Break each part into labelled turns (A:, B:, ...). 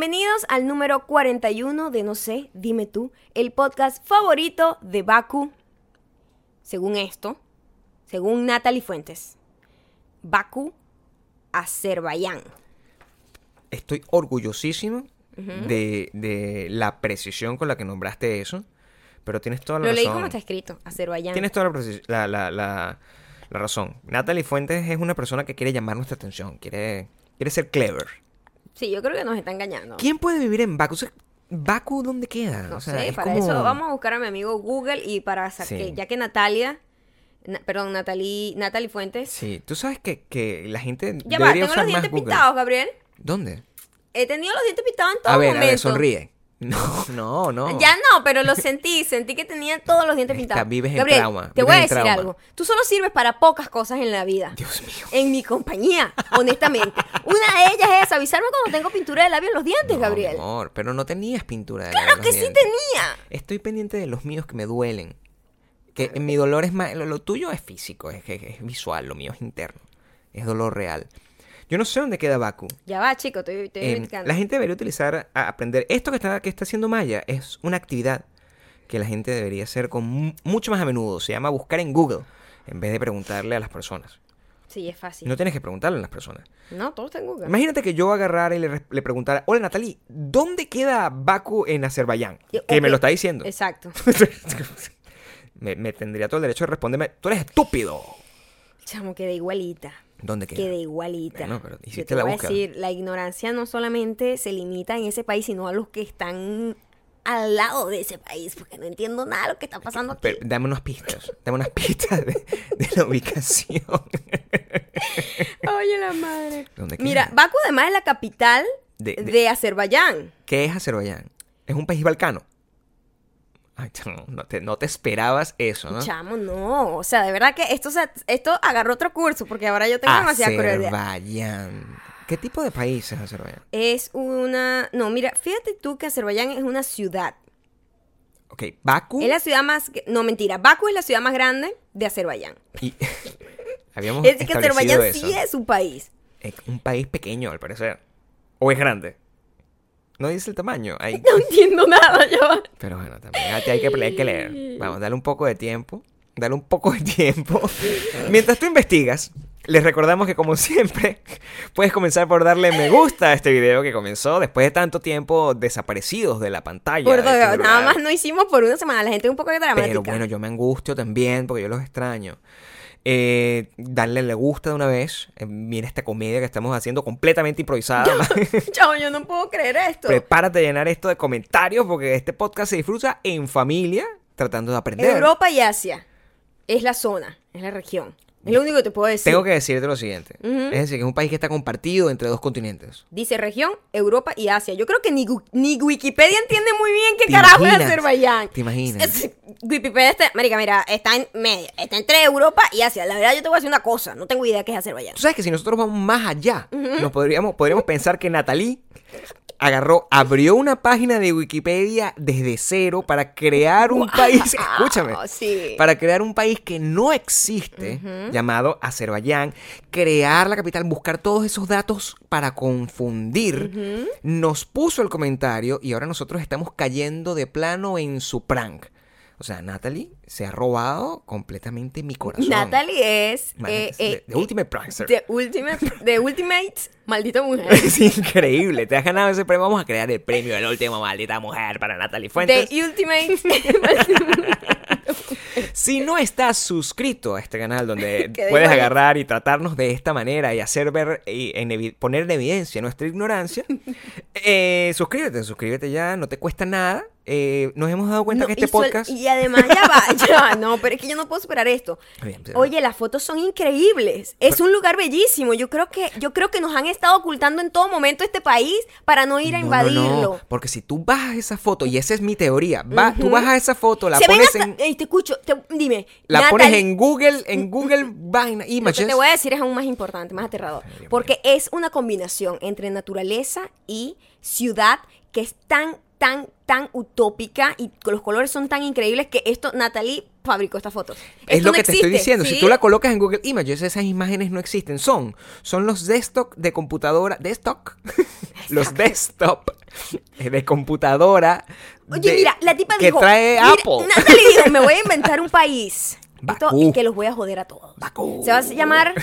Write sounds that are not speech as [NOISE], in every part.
A: Bienvenidos al número 41 de No sé, dime tú, el podcast favorito de Baku. Según esto, según Natalie Fuentes, Baku, Azerbaiyán.
B: Estoy orgullosísimo de, de la precisión con la que nombraste eso. Pero tienes toda la
A: Lo
B: razón.
A: leí como está escrito, Azerbaiyán.
B: Tienes toda la, precis- la, la- la- la razón. Natalie Fuentes es una persona que quiere llamar nuestra atención. Quiere, quiere ser clever.
A: Sí, yo creo que nos está engañando.
B: ¿Quién puede vivir en Baku? O sea, ¿Baku dónde queda?
A: No
B: O sea,
A: sé,
B: es
A: para
B: como-
A: eso vamos a buscar a mi amigo Google y para sa-
B: Sí.
A: que ya que Natalia, na- perdón, Natalie, Natalie Fuentes.
B: Sí, tú sabes que, que la gente
A: Ya va, tengo
B: usar
A: los dientes pintados, Gabriel.
B: ¿Dónde?
A: He tenido los dientes pintados en todo
B: A ver,
A: momento.
B: a ver, sonríe. No, [LAUGHS] no, no.
A: Ya no, pero lo sentí, sentí que tenía todos los dientes pintados.
B: vives en
A: Gabriel,
B: trauma,
A: te voy a decir
B: trauma.
A: algo. Tú solo sirves para pocas cosas en la vida.
B: Dios mío.
A: En mi compañía, honestamente. [LAUGHS] Una de ellas es avisarme cuando tengo pintura de labio en los dientes,
B: No,
A: Gabriel.
B: mi amor, pero no tenías pintura de
A: Claro
B: labios
A: que
B: en los
A: sí
B: dientes.
A: tenía.
B: Estoy pendiente de los míos que me duelen. Que mi dolor es más. Lo, lo tuyo es físico, es, es, es visual, lo mío es interno. Es dolor real. Yo no sé dónde queda Baku.
A: Ya va, chico, estoy, estoy
B: Eh,
A: investigando.
B: la gente debería utilizar, a aprender. Esto que está, que está haciendo Maya es una actividad que la gente debería hacer con mu- mucho más a menudo. Se llama buscar en Google en vez de preguntarle a las personas.
A: Sí, es fácil.
B: No tienes que preguntarle a las personas.
A: No, todo está en Google.
B: Imagínate que yo agarrara y le, le preguntara, hola Natalie, ¿dónde queda Baku en Azerbaiyán?
A: Yo-
B: Que me lo está diciendo.
A: Exacto. [LAUGHS]
B: me, me tendría todo el derecho de responderme, tú eres estúpido.
A: Chamo, quedé igualita.
B: ¿Dónde queda?
A: Quedé igualita.
B: Bueno, pero
A: Yo
B: hiciste
A: te
B: la
A: voy a
B: búsqueda.
A: decir, la ignorancia no solamente se limita en ese país, sino a los que están al lado de ese país, porque no entiendo nada de lo que está pasando aquí.
B: Pero dame unas pistas, dame unas pistas de, de la ubicación. [LAUGHS]
A: Oye, la madre.
B: ¿Dónde queda?
A: Mira, Baku además es la capital
B: De-
A: de,
B: de-
A: Azerbaiyán.
B: ¿Qué es Azerbaiyán? Es un país balcano. Ay, no, no te, no te esperabas eso, ¿no?
A: Chamo, no. O sea, de verdad que esto, se- esto agarró otro curso, porque ahora yo tengo demasiada curiosidad.
B: Azerbaiyán. ¿Qué tipo de país es Azerbaiyán?
A: Es una... No, mira, fíjate tú que Azerbaiyán es una ciudad.
B: Ok, Baku
A: Es la ciudad más... No, mentira. Baku es la ciudad más grande de Azerbaiyán.
B: y... [LAUGHS] Habíamos
A: Es que Azerbaiyán
B: eso.
A: sí es un país.
B: Es un país pequeño, al parecer. ¿O es grande? No dice el tamaño. Hay- [LAUGHS]
A: No entiendo nada, yo.
B: Pero bueno, también hay que, hay que- leer. Vamos, dale un poco de tiempo. Dale un poco de tiempo. [LAUGHS] Mientras tú investigas, les recordamos que como siempre, [LAUGHS] puedes comenzar por darle me gusta a este video que comenzó después de tanto tiempo desaparecidos de la pantalla.
A: Por todo, nada más no hicimos por una semana. La gente es un poco dramática.
B: Pero bueno, yo me angustio también porque yo los extraño. Eh, darle le gusta de una vez. Eh, mira esta comedia que estamos haciendo completamente improvisada. [LAUGHS] [LAUGHS]
A: Chao, yo no puedo creer esto.
B: Prepárate a llenar esto de comentarios porque este podcast se disfruta en familia tratando de aprender.
A: Europa y Asia es la zona, es la región. Es lo único que te puedo decir.
B: Tengo que decirte lo siguiente. Es decir, que es un país que está compartido entre dos continentes.
A: Dice región, Europa y Asia. Yo creo que ni, ni Wikipedia entiende muy bien qué
B: ¿Te
A: carajo es? Azerbaiyán.
B: ¿Te imaginas?
A: Es- Wikipedia está, marica, mira, está en medio, está entre Europa y Asia. La verdad yo te voy a decir una cosa, no tengo idea qué es Azerbaiyán.
B: Tú sabes que si nosotros vamos más allá, nos podríamos, podríamos pensar que Natalie agarró, abrió una página de Wikipedia desde cero para crear un país, [LAUGHS] escúchame, [LAUGHS]
A: sí.
B: para crear un país que no existe, llamado Azerbaiyán, crear la capital, buscar todos esos datos para confundir, nos puso el comentario y ahora nosotros estamos cayendo de plano en su prank. O sea, Natalie se ha robado completamente mi corazón.
A: Natalie es
B: Man,
A: eh,
B: es
A: eh,
B: the- the ultimate prankster.
A: The ultimate, the ultimate maldita mujer. [LAUGHS]
B: Es increíble, te has ganado ese premio. Vamos a crear el premio de la última maldita mujer para Natalie Fuentes.
A: The ultimate. [LAUGHS]
B: Si no estás suscrito a este canal donde [LAUGHS] puedes agarrar y tratarnos de esta manera y hacer ver y en poner en evidencia nuestra ignorancia, eh, suscríbete, suscríbete ya, no te cuesta nada. Eh, nos hemos dado cuenta
A: No,
B: que este podcast...
A: Y además, ya va, [LAUGHS] ya no, pero es que yo no puedo superar esto.
B: Bien.
A: Oye, las fotos son increíbles. Es un lugar bellísimo. Yo creo que, yo creo que nos han estado ocultando en todo momento este país para no ir a
B: No, no, no,
A: invadirlo.
B: porque si tú bajas esa foto, y esa es mi teoría, va, tú bajas esa foto, la
A: Se
B: pones
A: hasta-
B: en...
A: Ey, te escucho, te- dime.
B: La pones en Google, en Google vaina,
A: Lo que
B: images.
A: te voy a decir es aún más importante, más aterrador.
B: Ay,
A: Porque es una combinación entre naturaleza y ciudad que es tan, tan, tan utópica y los colores son tan increíbles que esto, Natalie fabricó estas fotos.
B: Es
A: Esto
B: lo
A: no
B: que te estoy diciendo.
A: ¿sí?
B: Si tú la colocas en Google Images, esas imágenes no existen. Son, son los desktop de computadora. Desktop. [LAUGHS] los desktop de computadora.
A: Oye,
B: de-
A: mira, la tipa
B: que
A: dijo.
B: trae Apple.
A: Natalie dijo, me voy a [LAUGHS] inventar un país. Esto,
B: Bakú.
A: que los voy a joder a todos.
B: Bakú.
A: Se va a llamar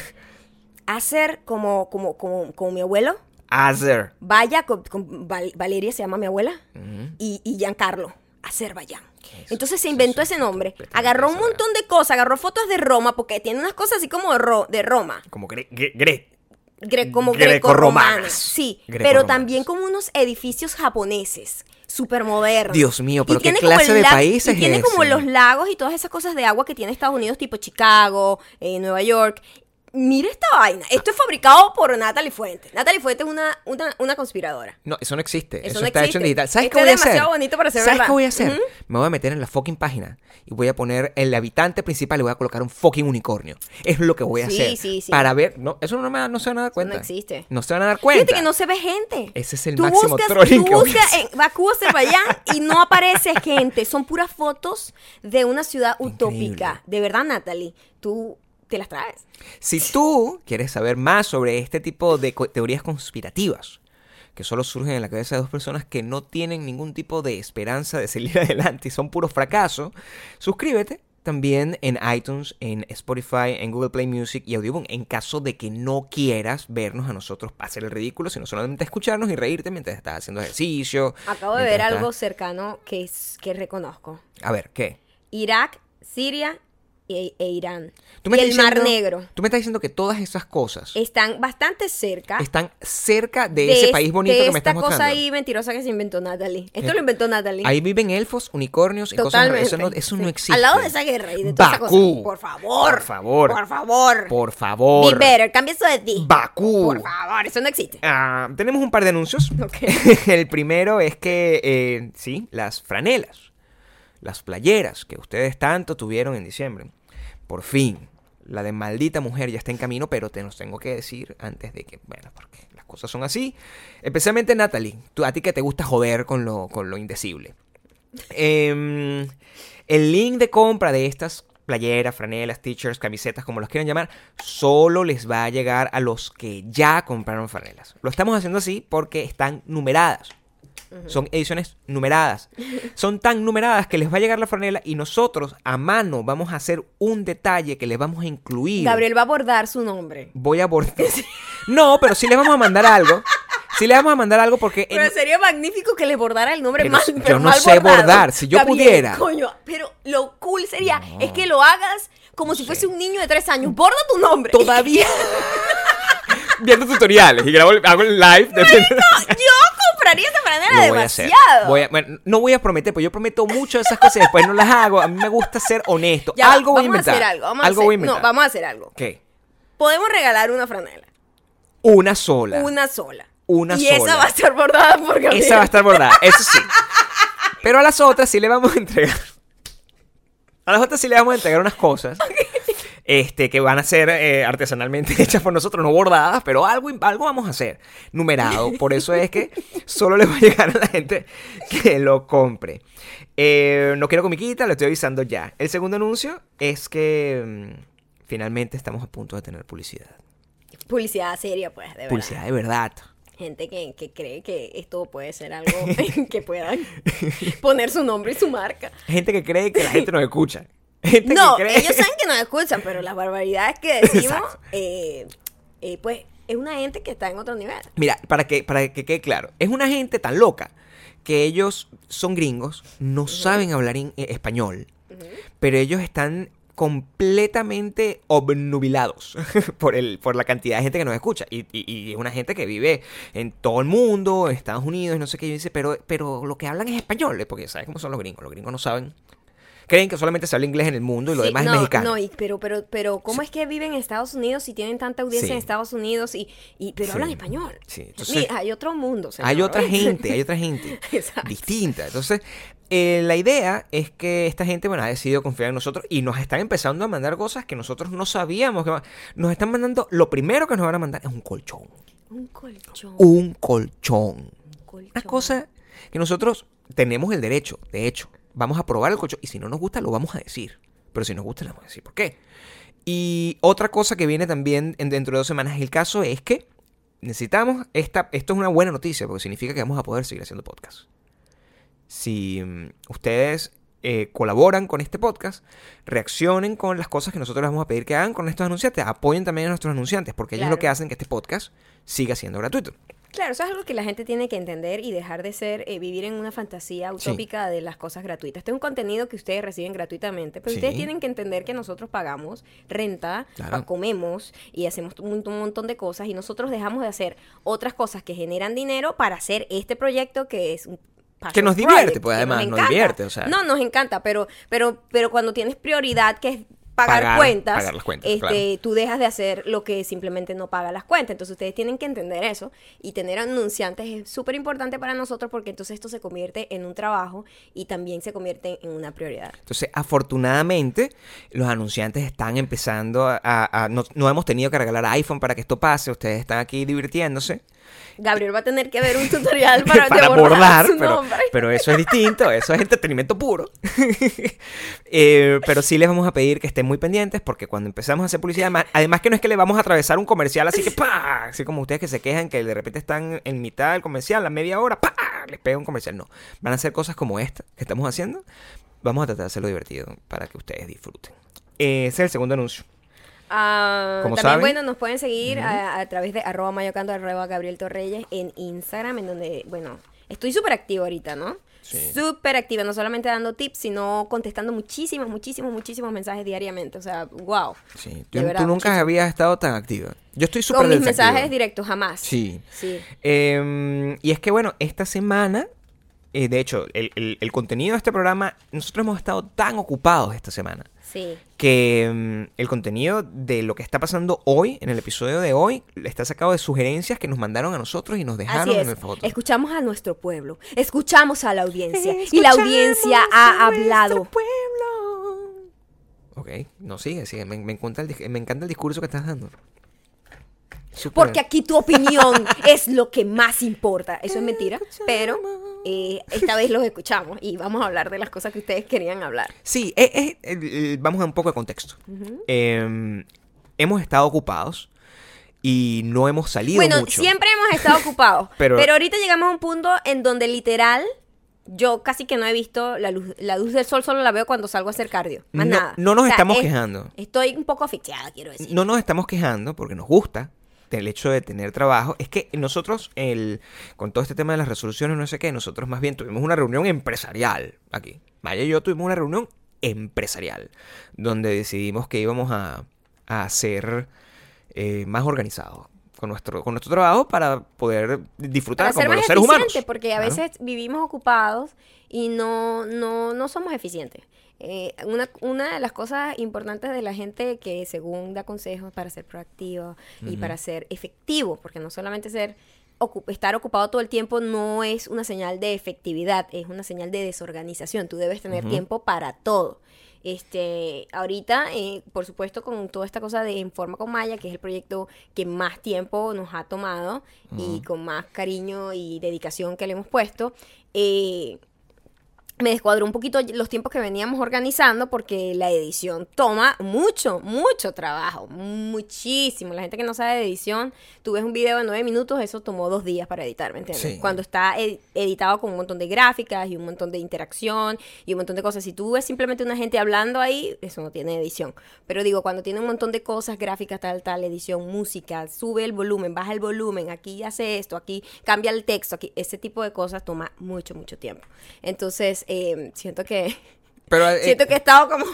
A: Acer como, como, como, como mi abuelo.
B: Azer.
A: Vaya, con, con Val- Valeria se llama mi abuela. y, y Giancarlo, Azerbaiyán. Entonces se inventó ese nombre. Agarró un montón de cosas, agarró fotos de Roma, porque tiene unas cosas así como de, Ro- de Roma.
B: Como gre, gre- gre-
A: como grecorromanos. Sí, pero también como unos edificios japoneses. Súper modernos.
B: Dios mío, pero
A: Y
B: ¿qué
A: tiene como
B: clase de
A: lag-
B: país
A: y
B: es
A: tiene como los lagos y todas esas cosas de agua que tiene Estados Unidos, tipo Chicago, eh, Nueva York. Mira esta vaina. Esto es fabricado por Natalie Fuentes. Natalie Fuentes es una, una, una conspiradora.
B: No, eso no existe. Eso,
A: Eso no
B: está hecho en digital. ¿Sabes qué voy a
A: es
B: hacer?
A: demasiado bonito para ser
B: ¿Sabes
A: verdad.
B: qué voy a hacer? Me voy a meter en la fucking página y voy a poner el habitante principal y voy a colocar un fucking unicornio. Es lo que voy a
A: Sí,
B: hacer.
A: sí, sí.
B: Para ver. No, eso no, me, no se van a dar
A: Eso
B: cuenta.
A: no existe.
B: No se van a dar cuenta.
A: Fíjate que no se ve gente.
B: Ese es el
A: tú
B: máximo
A: buscas,
B: trolling
A: tú buscas en Bakú, Azerbaiyán y no aparece gente. Son puras fotos de una ciudad utópica. De verdad, Natalie, tú te las traes.
B: Si tú quieres saber más sobre este tipo de co- teorías conspirativas, que solo surgen en la cabeza de dos personas que no tienen ningún tipo de esperanza de salir [LAUGHS] adelante y son puros fracasos, suscríbete también en iTunes, en Spotify, en Google Play Music y Audioboom, en caso de que no quieras vernos a nosotros hacer el ridículo, sino solamente escucharnos y reírte mientras estás haciendo ejercicio.
A: Acabo de ver
B: estás-
A: algo cercano que, es, que reconozco.
B: A ver, ¿qué?
A: Irak, Siria e, e Irán.
B: Tú me
A: y
B: estás
A: el Mar Negro.
B: Tú me estás diciendo que todas esas cosas
A: Están bastante cerca.
B: están cerca de, ese
A: es-
B: país bonito
A: de
B: que me estás
A: esta cosa
B: mostrando.
A: ahí mentirosa que se inventó Natalie. Esto
B: Eh,
A: lo inventó Natalie.
B: Ahí viven elfos, unicornios y
A: Totalmente.
B: cosas. Eso no, eso no existe.
A: Al lado de esa guerra y de toda esa cosa.
B: Bakú.
A: Por favor.
B: Por favor.
A: Por favor.
B: Por favor.
A: Be better. Cambia eso de ti.
B: Bakú.
A: Por favor, eso no existe.
B: Ah, tenemos un par de anuncios. [LAUGHS]
A: Ok. [LAUGHS]
B: El primero es que, eh, sí, las franelas, las playeras que ustedes tanto tuvieron en diciembre, por fin, la de maldita mujer ya está en camino, pero te los tengo que decir antes de que, bueno, porque las cosas son así. Especialmente Natalie, tú, a ti que te gusta joder con lo, con lo indecible. Em, el link de compra de estas playeras, franelas, t-shirts, camisetas, como los quieran llamar, solo les va a llegar a los que ya compraron franelas. Lo estamos haciendo así porque están numeradas. Son ediciones numeradas. [LAUGHS] Son tan numeradas que les va a llegar la franela y nosotros a mano vamos a hacer un detalle que les vamos a incluir.
A: Gabriel va a abordar su nombre.
B: Voy a abordar. [LAUGHS] No, pero sí les vamos a mandar algo. Sí les vamos a mandar algo porque en-
A: Pero sería magnífico que le bordara el nombre
B: Pero
A: mal, pero
B: yo no
A: mal
B: sé
A: bordado.
B: bordar, si yo
A: Gabriel,
B: pudiera.
A: Coño, pero lo cool sería
B: No.
A: es que lo hagas como si
B: sé.
A: fuese un niño de tres años. Borda tu nombre.
B: todavía [LAUGHS] viendo tutoriales y grabo hago el live de
A: Yo compraría esa franela
B: voy a hacer.
A: demasiado.
B: Voy a- bueno, no voy a prometer, pues yo prometo mucho de esas cosas y después no las hago. A mí me gusta ser honesto.
A: Ya
B: algo voy a
A: vamos
B: inventar.
A: hacer algo. Vamos a
B: algo
A: hacer,
B: voy a inventar.
A: No, vamos a hacer algo.
B: ¿Qué?
A: Podemos regalar una franela.
B: Una sola.
A: Una sola.
B: Una
A: y
B: sola.
A: esa va a estar bordada por Gabriel.
B: Esa va a estar bordada, eso sí. Pero a las otras sí le vamos a entregar. A las otras sí le vamos a entregar unas cosas. Este, que van a ser eh, artesanalmente [LAUGHS] hechas por nosotros, no bordadas, pero algo, algo vamos a hacer. Numerado. Por eso es que solo le va a llegar a la gente que lo compre. Eh, no quiero comiquita, lo estoy avisando ya. El segundo anuncio es que mm, finalmente estamos a punto de tener publicidad.
A: Publicidad seria, pues, de verdad.
B: Publicidad de verdad.
A: Gente que, que cree que esto puede ser algo [LAUGHS] que puedan poner su nombre y su marca.
B: Gente que cree que la gente nos escucha. Gente
A: No,
B: que cree...
A: ellos saben que nos escuchan, pero las barbaridades que [LAUGHS] decimos, eh, eh, pues, es una gente que está en otro nivel.
B: Mira, para que, para que quede claro, es una gente tan loca que ellos son gringos, no saben hablar en- eh, español, pero ellos están completamente obnubilados [LAUGHS] por, el, por la cantidad de gente que nos escucha. Y, y- y es una gente que vive en todo el mundo, en Estados Unidos, no sé qué. Dice, pero, pero lo que hablan es español, porque ¿sabes cómo son los gringos? Los gringos no saben. Creen que solamente se habla inglés en el mundo y lo
A: Sí,
B: demás
A: no,
B: es mexicano.
A: No, y- pero, pero, pero, ¿cómo es que viven en Estados Unidos y tienen tanta audiencia
B: Sí.
A: en Estados Unidos y, y pero hablan español?
B: Sí, entonces-
A: Mira, hay otro mundo. señor.
B: Hay otra gente, hay otra [LAUGHS] gente distinta. Entonces, eh, la idea es que esta gente, bueno, ha decidido confiar en nosotros y nos están empezando a mandar cosas que nosotros no sabíamos que Nos están mandando, lo primero que nos van a mandar es un colchón.
A: Un colchón.
B: Un colchón.
A: un colchón.
B: Una cosa que nosotros tenemos el derecho, de hecho, vamos a probar el colchón y si no nos gusta lo vamos a decir. Pero si nos gusta, le vamos a decir por qué. Y otra cosa que viene también en- dentro de dos semanas, el caso es que necesitamos, esta, esto es una buena noticia porque significa que vamos a poder seguir haciendo podcast. Si mm, ustedes eh, colaboran con este podcast, reaccionen con las cosas que nosotros les vamos a pedir que hagan con estos anunciantes, apoyen también a nuestros anunciantes, porque ellos es lo que hacen que este podcast siga siendo gratuito.
A: Claro, eso es algo que la gente tiene que entender y dejar de ser, eh, vivir en una fantasía
B: Sí.
A: utópica de las cosas gratuitas. Este es un contenido que ustedes reciben gratuitamente, pero
B: Sí.
A: ustedes tienen que entender que nosotros pagamos renta,
B: Claro.
A: comemos y hacemos un, un montón de cosas y nosotros dejamos de hacer otras cosas que generan dinero para hacer este proyecto que es un
B: Que nos divierte,
A: project,
B: pues, además, nos
A: encanta.
B: divierte, o sea.
A: No, nos encanta, pero, pero, pero cuando tienes prioridad que es pagar,
B: Pagar-
A: cuentas,
B: pagar las cuentas,
A: este,
B: claro.
A: tú dejas de hacer lo que simplemente no paga las cuentas. Entonces ustedes tienen que entender eso y tener anunciantes es súper importante para nosotros porque entonces esto se convierte en un trabajo y también se convierte en una prioridad.
B: Entonces, afortunadamente, los anunciantes están empezando a... a- a- no, no hemos tenido que regalar iPhone para que esto pase, ustedes están aquí divirtiéndose.
A: Gabriel va a tener que ver un [LAUGHS] tutorial para,
B: para
A: su
B: pero,
A: nombre.
B: pero eso es distinto, eso es entretenimiento puro. [LAUGHS] Eh, pero sí les vamos a pedir que estén muy pendientes porque cuando empezamos a hacer publicidad, además, además que no es que le vamos a atravesar un comercial así que ¡pa! Así como ustedes que se quejan que de repente están en mitad del comercial, a media hora, ¡pa! Les pega un comercial. No, van a hacer cosas como esta que estamos haciendo. Vamos a tratar de hacerlo divertido para que ustedes disfruten. Eh, ese es el segundo anuncio.
A: Ah, también,
B: saben.
A: bueno, nos pueden seguir a, a través de arroba mayocando, arroba Gabriel Torreyes en Instagram, en donde, bueno, estoy súper activa ahorita, ¿no?
B: Sí.
A: Súper activa, no solamente dando tips, sino contestando muchísimos, muchísimos, muchísimos mensajes diariamente. O sea, wow.
B: Sí,
A: verdad,
B: tú nunca
A: muchísimo.
B: habías estado tan activa. Yo estoy súper
A: Con mis mensajes directos, jamás.
B: Sí.
A: Sí.
B: Eh, y es que, bueno, esta semana, eh, de hecho, el, el- el contenido de este programa, nosotros hemos estado tan ocupados esta semana
A: Sí.
B: que mm, el contenido de lo que está pasando hoy, en el episodio de hoy, está sacado de sugerencias que nos mandaron a nosotros y nos dejaron
A: Así
B: en el foto.
A: Escuchamos a nuestro pueblo, escuchamos a la audiencia [LAUGHS] y la audiencia ha hablado.
B: pueblo. Ok, no, sigue, sigue. Me, me encanta el, me encanta el discurso que estás dando.
A: Porque aquí tu opinión [LAUGHS] es lo que más importa. Eso es mentira, pero eh, esta vez los escuchamos y vamos a hablar de las cosas que ustedes querían hablar.
B: Sí, eh, eh, vamos a un poco de contexto. Eh, hemos estado ocupados y no hemos salido
A: Bueno,
B: mucho.
A: siempre hemos estado ocupados, [LAUGHS]
B: Pero-
A: pero, ahorita llegamos a un punto en donde literal yo casi que no he visto la luz, la luz del sol, solo la veo cuando salgo a hacer cardio. Más
B: No-
A: nada.
B: no nos
A: O sea,
B: estamos
A: es-
B: quejando.
A: Estoy un poco asfixiada, quiero decir.
B: No nos estamos quejando porque nos gusta el hecho de tener trabajo. Es que nosotros, el, con todo este tema de las resoluciones, no sé qué, nosotros más bien tuvimos una reunión empresarial aquí. Maya y yo tuvimos una reunión empresarial donde decidimos que íbamos a, a ser eh, más organizados con nuestro, con nuestro trabajo para poder disfrutar
A: para ser
B: como
A: más
B: los seres humanos.
A: eficiente, porque a
B: Claro.
A: veces vivimos ocupados y no, no, no somos eficientes. Eh, una, una de las cosas importantes de la gente que según da consejos para ser proactivo y para ser efectivo, porque no solamente ser estar ocupado todo el tiempo no es una señal de efectividad, es una señal de desorganización. Tú debes tener tiempo para todo. Este, ahorita, eh, por supuesto, con toda esta cosa de Informa con Maya, que es el proyecto que más tiempo nos ha tomado y con más cariño y dedicación que le hemos puesto, eh, me descuadró un poquito los tiempos que veníamos organizando porque la edición toma mucho, mucho trabajo, muchísimo. La gente que no sabe de edición, tú ves un video de nueve minutos, eso tomó dos días para editar, ¿me entiendes?
B: Sí.
A: Cuando está ed- editado con un montón de gráficas y un montón de interacción y un montón de cosas. Si tú ves simplemente una gente hablando ahí, eso no tiene edición. Pero digo, cuando tiene un montón de cosas, gráficas, tal, tal, edición, música, sube el volumen, baja el volumen, aquí hace esto, aquí cambia el texto, aquí, ese tipo de cosas toma mucho, mucho tiempo. Entonces, eh, siento que
B: Pero, eh, [LAUGHS]
A: siento que he estado como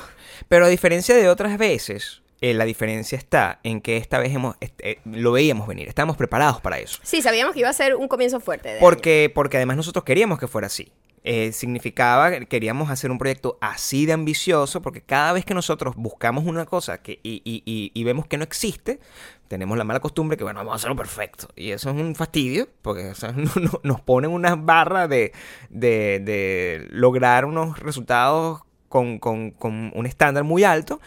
B: Pero a diferencia de otras veces, eh, la diferencia está en que esta vez hemos, eh, lo veíamos venir, estábamos preparados para eso.
A: sí sabíamos que iba a ser un comienzo fuerte de año.
B: Porque, porque además nosotros queríamos que fuera así. Eh, significaba que queríamos hacer un proyecto así de ambicioso, porque cada vez que nosotros buscamos una cosa que, y, y- y- vemos que no existe, tenemos la mala costumbre que, bueno, vamos a hacerlo perfecto. Y eso es un fastidio, porque o [LAUGHS] nos ponen unas barras de, de- de lograr unos resultados con, con- con un estándar muy alto,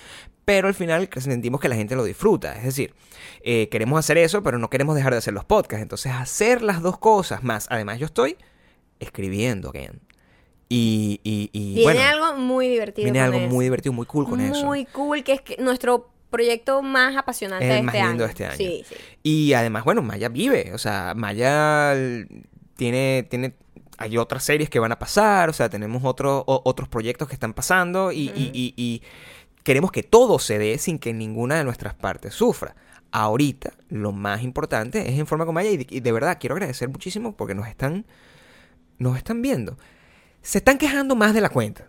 B: pero al final sentimos que la gente lo disfruta. Es decir, eh, queremos hacer eso, pero no queremos dejar de hacer los podcasts. Entonces, hacer las dos cosas más. Además, yo estoy escribiendo, again. Y, y, y
A: Viene
B: bueno,
A: algo muy divertido.
B: viene algo
A: eso.
B: muy divertido, muy cool con eso.
A: Muy cool, que es que nuestro proyecto más apasionante
B: Es
A: de
B: el más
A: este
B: lindo
A: año.
B: de este año.
A: Sí, sí.
B: Y además, bueno, Maya vive. O sea, Maya tiene, tiene. Hay otras series que van a pasar. O sea, tenemos otro- o- otros proyectos que están pasando. Y, y- y- y queremos que todo se dé sin que ninguna de nuestras partes sufra. Ahorita, lo más importante es en forma con Maya. Y de, y de verdad, quiero agradecer muchísimo porque nos están. Nos están viendo. Se están quejando más de la cuenta.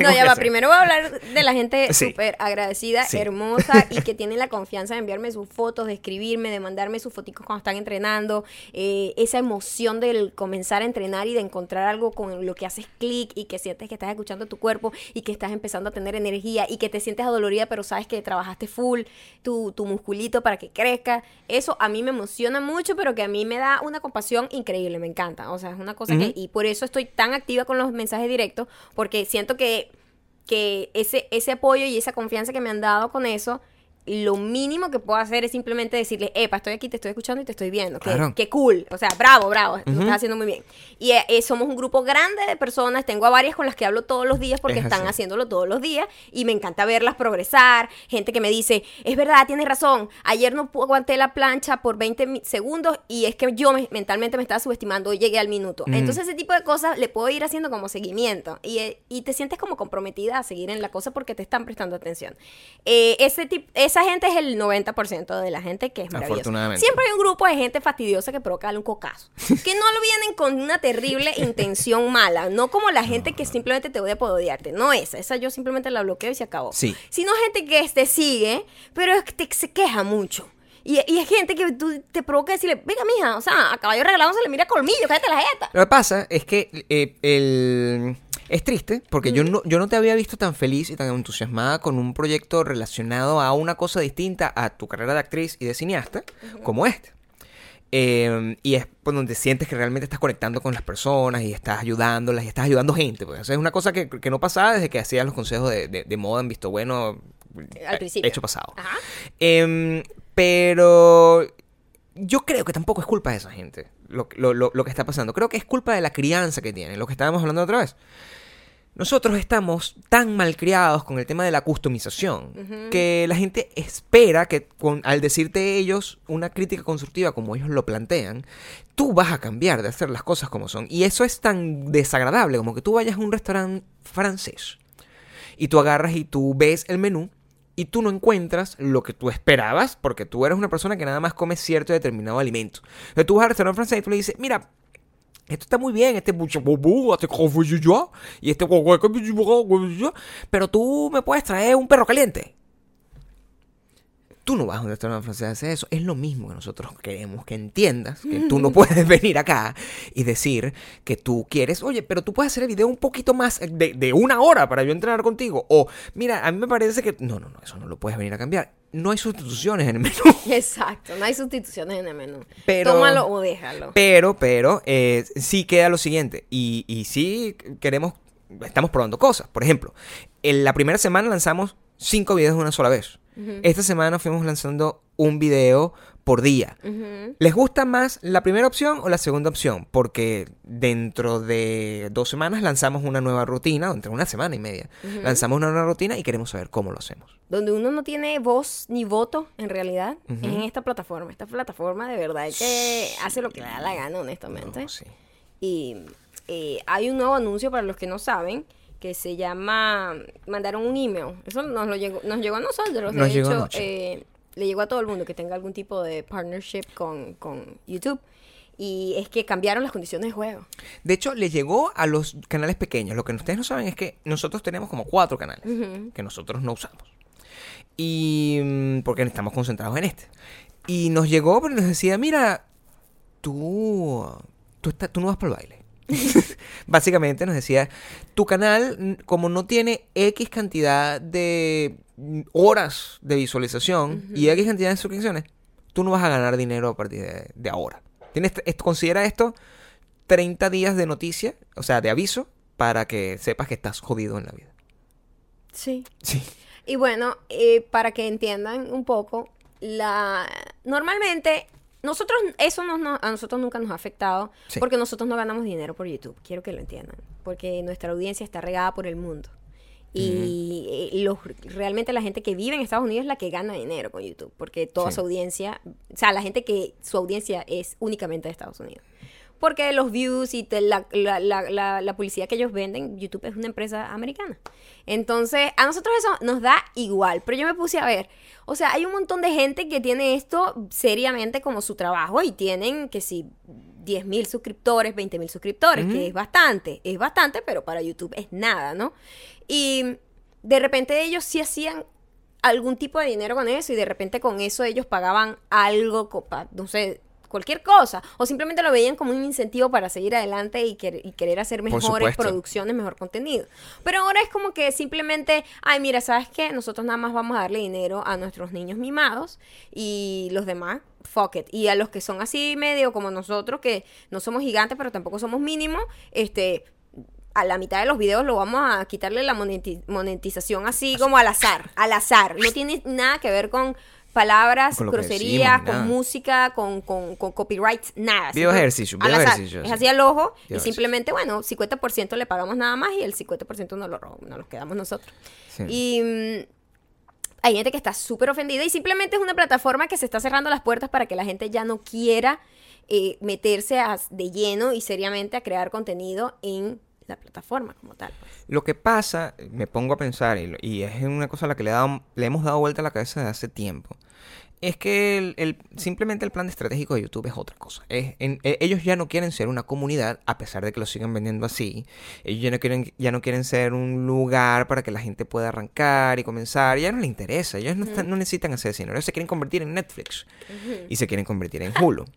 A: No, ya va.
B: hacer.
A: Primero voy a hablar de la gente
B: Sí.
A: súper agradecida,
B: Sí.
A: hermosa [LAUGHS] y que tiene la confianza de enviarme sus fotos, de escribirme, de mandarme sus fotos cuando están entrenando. eh, esa emoción del comenzar a entrenar y de encontrar algo con lo que haces clic y que sientes que estás escuchando tu cuerpo y que estás empezando a tener energía y que te sientes adolorida, pero sabes que trabajaste full tu, tu musculito para que crezca. Eso a mí me emociona mucho, pero que a mí me da una compasión increíble, me encanta. O sea, es una cosa que. Y por eso estoy tan activa con los mensajes directos, porque siento que, que ese, ese apoyo y esa confianza que me han dado con eso, lo mínimo que puedo hacer es simplemente decirles, epa, estoy aquí, te estoy escuchando y te estoy viendo. Que,
B: Claro.
A: que cool. O sea, bravo, bravo. Lo estás haciendo muy bien. Y eh, eh, somos un grupo grande de personas. Tengo a varias con las que hablo todos los días porque
B: Es
A: están
B: así.
A: haciéndolo todos los días. Y me encanta verlas progresar. Gente que me dice, es verdad, tienes razón. Ayer no aguanté la plancha por 20 mi- segundos y es que yo me- mentalmente me estaba subestimando y llegué al minuto.
B: Ujú.
A: Entonces, ese tipo de cosas le puedo ir haciendo como seguimiento. Y, eh, y te sientes como comprometida a seguir en la cosa porque te están prestando atención. Eh, ese tip- esa gente es el 90% de la gente que es maravillosa.
B: Afortunadamente.
A: Siempre hay un grupo de gente fastidiosa que provoca un cocazo. Que no lo vienen con una terrible [LAUGHS] intención mala. No como la gente que simplemente te odia por odiarte. No esa. Esa yo simplemente la bloqueo y se acabó.
B: Sí.
A: Sino gente que te sigue, pero es que te- se queja mucho. Y, y es gente que tú te provoca decirle, venga, mija, o sea, a caballo regalado se le mira colmillo, cállate la jeta.
B: Lo que pasa es que eh, el... es triste porque yo, no, yo no te había visto tan feliz y tan entusiasmada con un proyecto relacionado a una cosa distinta a tu carrera de actriz y de cineasta como este. Eh, y es por donde sientes que realmente estás conectando con las personas y estás ayudándolas y estás ayudando gente. Pues. O sea, es una cosa que, que no pasaba desde que hacías los consejos de, de- de moda en Visto Bueno
A: Al
B: eh,
A: principio.
B: hecho pasado.
A: Ajá.
B: Em, pero yo creo que tampoco es culpa de esa gente lo, lo- lo- lo que está pasando. Creo que es culpa de la crianza que tienen, lo que estábamos hablando otra vez. Nosotros estamos tan malcriados con el tema de la customización que la gente espera que con, al decirte ellos una crítica constructiva como ellos lo plantean, tú vas a cambiar de hacer las cosas como son. Y eso es tan desagradable como que tú vayas a un restaurante francés y tú agarras y tú ves el menú y tú no encuentras lo que tú esperabas porque tú eres una persona que nada más come cierto y determinado alimento. Entonces tú vas al restaurante francés y tú le dices, mira, esto está muy bien, este este y este pero tú me puedes traer un perro caliente. Tú no vas a un restaurante francés a hacer eso. Es lo mismo que nosotros queremos que entiendas. Que tú no [LAUGHS] puedes venir acá y decir que tú quieres, oye, pero tú puedes hacer el video un poquito más de, de una hora para yo entrenar contigo. O, mira, a mí me parece que... No, no, no, eso no lo puedes venir a cambiar. No hay sustituciones en el menú. [LAUGHS]
A: Exacto, no hay sustituciones en el menú.
B: Pero-
A: Tómalo o déjalo.
B: Pero, pero, eh, sí queda lo siguiente. Y, y sí queremos, estamos probando cosas. Por ejemplo, en la primera semana lanzamos cinco videos de una sola vez. Esta semana fuimos lanzando un video por día. ¿Les gusta más la primera opción o la segunda opción? Porque dentro de dos semanas lanzamos una nueva rutina, entre una semana y media, lanzamos una nueva rutina y queremos saber cómo lo hacemos.
A: donde uno no tiene voz ni voto en realidad es en esta plataforma. Esta plataforma de verdad que hace lo que le da la gana, honestamente.
B: No, sí.
A: Y eh, hay un nuevo anuncio para los que no saben que se llama mandaron un email. Eso nos lo llegó, nos llegó a nosotros.
B: Nos
A: de
B: llegó
A: hecho, eh, le llegó a todo el mundo que tenga algún tipo de partnership con, con YouTube. Y es que cambiaron las condiciones de juego.
B: De hecho, le llegó a los canales pequeños. Lo que ustedes no saben es que nosotros tenemos como cuatro canales que nosotros no usamos. Y mm, porque estamos concentrados en este. Y nos llegó porque nos decía, mira, tú, tú, tú no vas para el baile. [LAUGHS] Básicamente nos decía, tu canal, como no tiene X cantidad de horas de visualización y X cantidad de suscripciones, tú no vas a ganar dinero a partir de, de ahora. Tienes, esto, considera esto 30 días de noticia, o sea, de aviso, para que sepas que estás jodido en la vida.
A: Sí.
B: Sí.
A: Y bueno, eh, para que entiendan un poco, la normalmente nosotros eso no, no- a nosotros nunca nos ha afectado
B: Sí.
A: porque nosotros no ganamos dinero por YouTube. Quiero que lo entiendan, porque nuestra audiencia está regada por el mundo Y eh, los, realmente la gente que vive en Estados Unidos es la que gana dinero con YouTube, porque toda
B: Sí.
A: su audiencia, o sea, la gente que su audiencia es únicamente de Estados Unidos. Porque los views y te- la- la- la- la publicidad que ellos venden, YouTube es una empresa americana. Entonces, a nosotros eso nos da igual. Pero yo me puse a ver, o sea, hay un montón de gente que tiene esto seriamente como su trabajo y tienen que si 10 mil suscriptores, 20 mil suscriptores, que es bastante, es bastante, pero para YouTube es nada, ¿no? Y de repente ellos sí hacían algún tipo de dinero con eso y de repente con eso ellos pagaban algo, copa, no sé, cualquier cosa, o simplemente lo veían como un incentivo para seguir adelante y, y querer hacer mejores producciones, mejor contenido. Pero ahora es como que simplemente, ay, mira, ¿sabes qué? Nosotros nada más vamos a darle dinero a nuestros niños mimados y los demás, fuck it. Y a los que son así medio como nosotros, que no somos gigantes, pero tampoco somos mínimos, este, a la mitad de los videos lo vamos a quitarle la moneti- monetización así como al azar, al azar. No tiene nada que ver con palabras,
B: Con
A: groserías,
B: decimos,
A: con música, con, con, con copyrights, nada.
B: Video ejercicio, video ejercicio,
A: Es
B: sí.
A: así al ojo y simplemente, bueno, 50% le pagamos nada más y el 50% nos lo, nos lo quedamos nosotros.
B: Sí.
A: Y mm, hay gente que está súper ofendida y simplemente es una plataforma que se está cerrando las puertas para que la gente ya no quiera eh, meterse de lleno y seriamente a crear contenido en la plataforma como tal. pues.
B: Lo que pasa, me pongo a pensar, y, y es una cosa a la que le, dado- le hemos dado vuelta a la cabeza desde hace tiempo, es que el, el- simplemente el plan estratégico de YouTube es otra cosa. Es, en- e- ellos ya no quieren ser una comunidad, a pesar de que lo sigan vendiendo así. Ellos ya no, quieren, ya no quieren ser un lugar para que la gente pueda arrancar y comenzar. Ya no les interesa. Ellos no, están- no necesitan hacer dinero. Ellos se quieren convertir en Netflix y se quieren convertir en Hulu. [LAUGHS]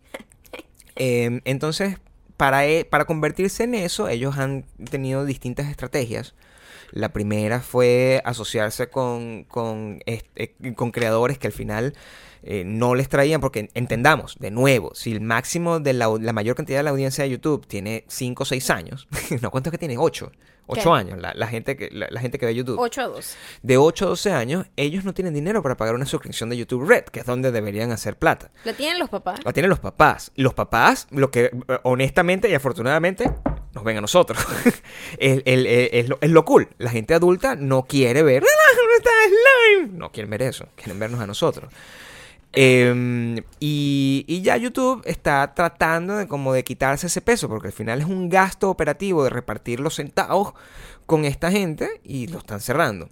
B: Eh, entonces, para, e- para convertirse en eso, ellos han tenido distintas estrategias. La primera fue asociarse con, con, este, con creadores que al final eh, no les traían, porque entendamos, de nuevo, si el máximo de la, la mayor cantidad de la audiencia de YouTube tiene 5 o 6 años, [LAUGHS] no, ¿cuánto es que tiene? 8. 8
A: ¿Qué?
B: años, la, la gente que, la, la gente que ve YouTube
A: 8 a 2.
B: de 8 a 12 años, ellos no tienen dinero para pagar una suscripción de YouTube Red, que es donde deberían hacer plata.
A: ¿Lo tienen los papás?
B: La tienen los papás. Los papás, lo que honestamente y afortunadamente nos ven a nosotros. [LAUGHS] es, el- lo, cool. La gente adulta no quiere ver. "Ah, ¿dónde está slime?". No quieren ver eso. Quieren vernos a nosotros. Em, y, ya YouTube está tratando de como de quitarse ese peso, porque al final es un gasto operativo de repartir los centavos con esta gente y lo están cerrando.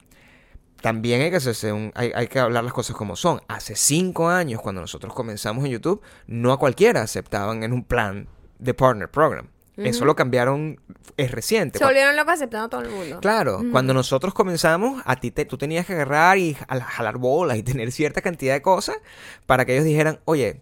B: También hay que, hacerse un- hay que hablar las cosas como son. Hace cinco años, cuando nosotros comenzamos en YouTube, no a cualquiera aceptaban en un plan de Partner Program. Eso lo cambiaron, es reciente.
A: Se volvieron locos aceptando a todo el mundo.
B: Claro, cuando nosotros comenzamos, a ti te, tú tenías que agarrar y jal- jalar bolas y [LAUGHS] tener cierta cantidad de cosas para que ellos dijeran, oye,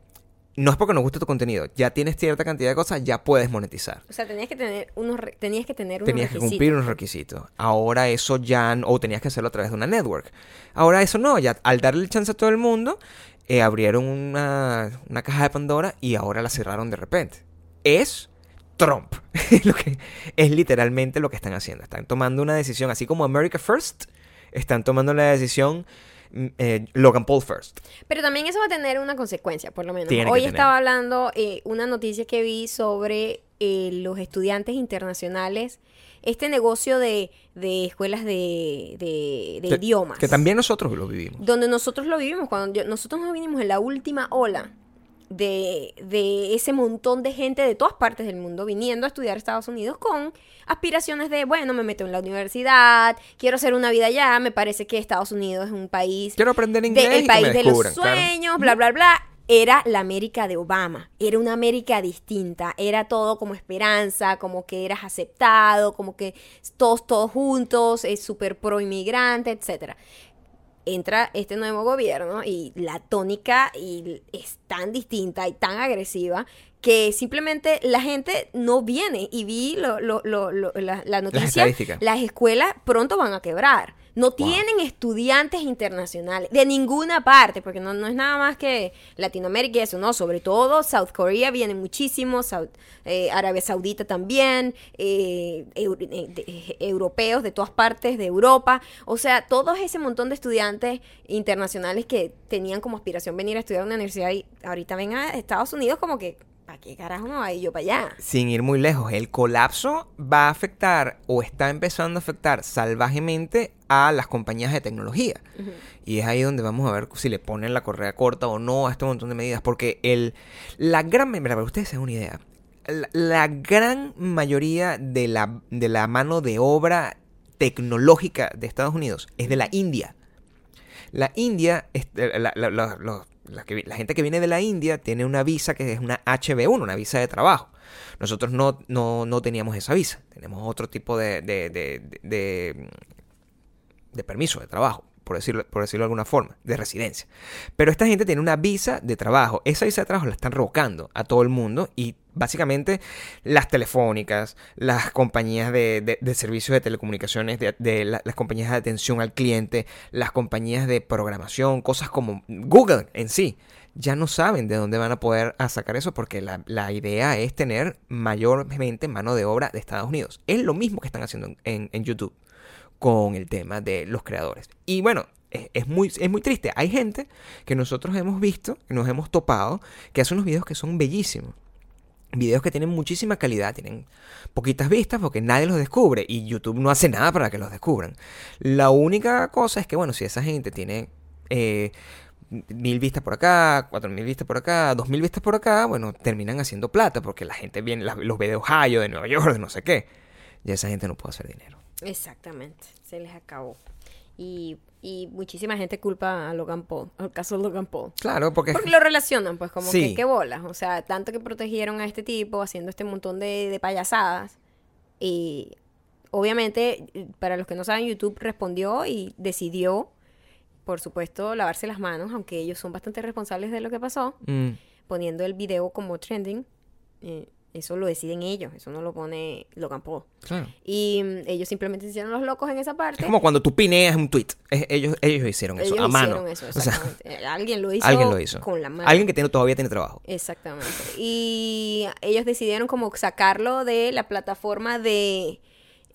B: no es porque nos guste tu contenido, ya tienes cierta cantidad de cosas, ya puedes monetizar.
A: O sea, tenías que tener unos, tenías que tener unos
B: Tenías que cumplir unos requisitos. Ahora eso ya, o tenías que hacerlo a través de una network. Ahora eso no, ya al darle el chance a todo el mundo, eh, abrieron una, una caja de Pandora y ahora la cerraron de repente. Es Trump. [LAUGHS] Es lo que, es literalmente lo que están haciendo. Están tomando una decisión, así como America First, están tomando la decisión mm, eh, Logan Paul First.
A: Pero también eso va a tener una consecuencia, por lo menos.
B: Tiene
A: Hoy estaba hablando eh, una noticia que vi sobre eh, los estudiantes internacionales, este negocio de, de escuelas de, de- de
B: Que-
A: idiomas.
B: Que también nosotros lo vivimos.
A: Donde nosotros lo vivimos, cuando yo- nosotros nos vinimos en la última ola de, de ese montón de gente de todas partes del mundo viniendo a estudiar a Estados Unidos con aspiraciones de, bueno, me meto en la universidad, quiero hacer una vida allá, me parece que Estados Unidos es un país
B: Quiero aprender
A: de-
B: inglés.
A: el país de los
B: claro.
A: sueños, bla, bla, bla. Era la América de Obama. Era una América distinta. Era todo como esperanza, como que eras aceptado, como que todos, todos juntos, es súper pro inmigrante, etcétera. Entra este nuevo gobierno y la tónica y es tan distinta y tan agresiva que simplemente la gente no viene. Y vi lo- lo- lo- lo- la, la noticia. Las escuelas pronto van a quebrar. No tienen estudiantes internacionales de ninguna parte, porque no, no es nada más que Latinoamérica y eso, no, sobre todo South Korea viene muchísimo, South- eh, Arabia Saudita también, eh, eu- eh, de- eh, europeos de todas partes de Europa, o sea, todo ese montón de estudiantes internacionales que tenían como aspiración venir a estudiar a una universidad y ahorita ven a Estados Unidos como que, ¿para qué carajo no voy yo para allá?
B: Sin ir muy lejos, el colapso va a afectar o está empezando a afectar salvajemente a las compañías de tecnología. Y es ahí donde vamos a ver si le ponen la correa corta o no a este montón de medidas. Porque el, la gran... Mira, para ustedes se una idea. La, la gran mayoría de la, de la mano de obra tecnológica de Estados Unidos es de la India. La India, eh, la, la- la- los- la gente que viene de la India tiene una visa que es una HB1, una visa de trabajo. Nosotros no, no, no teníamos esa visa, tenemos otro tipo de, de- de- de permiso de trabajo, por decirlo, por decirlo de alguna forma, de residencia. Pero esta gente tiene una visa de trabajo. Esa visa de trabajo la están revocando a todo el mundo y básicamente las telefónicas, las compañías de, servicios de telecomunicaciones, de, de la- las compañías de atención al cliente, las compañías de programación, cosas como Google en sí, ya no saben de dónde van a poder sacar eso porque la, idea es tener mayormente mano de obra de Estados Unidos. Es lo mismo que están haciendo en- YouTube con el tema de los creadores. Y bueno, es muy, es muy triste. Hay gente que nosotros hemos visto, que nos hemos topado, que hace unos videos que son bellísimos. Videos que tienen muchísima calidad, tienen poquitas vistas porque nadie los descubre y YouTube no hace nada para que los descubran. La única cosa es que, bueno, si esa gente tiene eh, mil vistas por acá, cuatro mil vistas por acá, dos mil vistas por acá, bueno, terminan haciendo plata porque la gente viene, la- los ve de Ohio, de Nueva York, de no sé qué. Y esa gente no puede hacer dinero.
A: Exactamente, se les acabó. Y, y muchísima gente culpa a Logan Paul, al caso de Logan Paul.
B: Claro, porque...
A: Porque lo relacionan, pues, como
B: Sí.
A: que qué bolas. O sea, tanto que protegieron a este tipo haciendo este montón de, de payasadas. Y obviamente, para los que no saben, YouTube respondió y decidió, por supuesto, lavarse las manos, aunque ellos son bastante responsables de lo que pasó,
B: Mm,
A: poniendo el video como trending. Eh, eso lo deciden ellos, eso no lo pone Logan Paul.
B: claro.
A: Y mm, ellos simplemente se hicieron los locos en esa parte.
B: Es como cuando tú pineas un tweet. Es- ellos, ellos hicieron eso
A: ellos
B: a mano.
A: hicieron eso,
B: O sea,
A: exactamente. Eh, alguien lo hizo
B: alguien lo hizo.
A: con la mano.
B: Alguien que tiene, todavía tiene trabajo.
A: Exactamente. Y ellos decidieron como sacarlo de la plataforma de...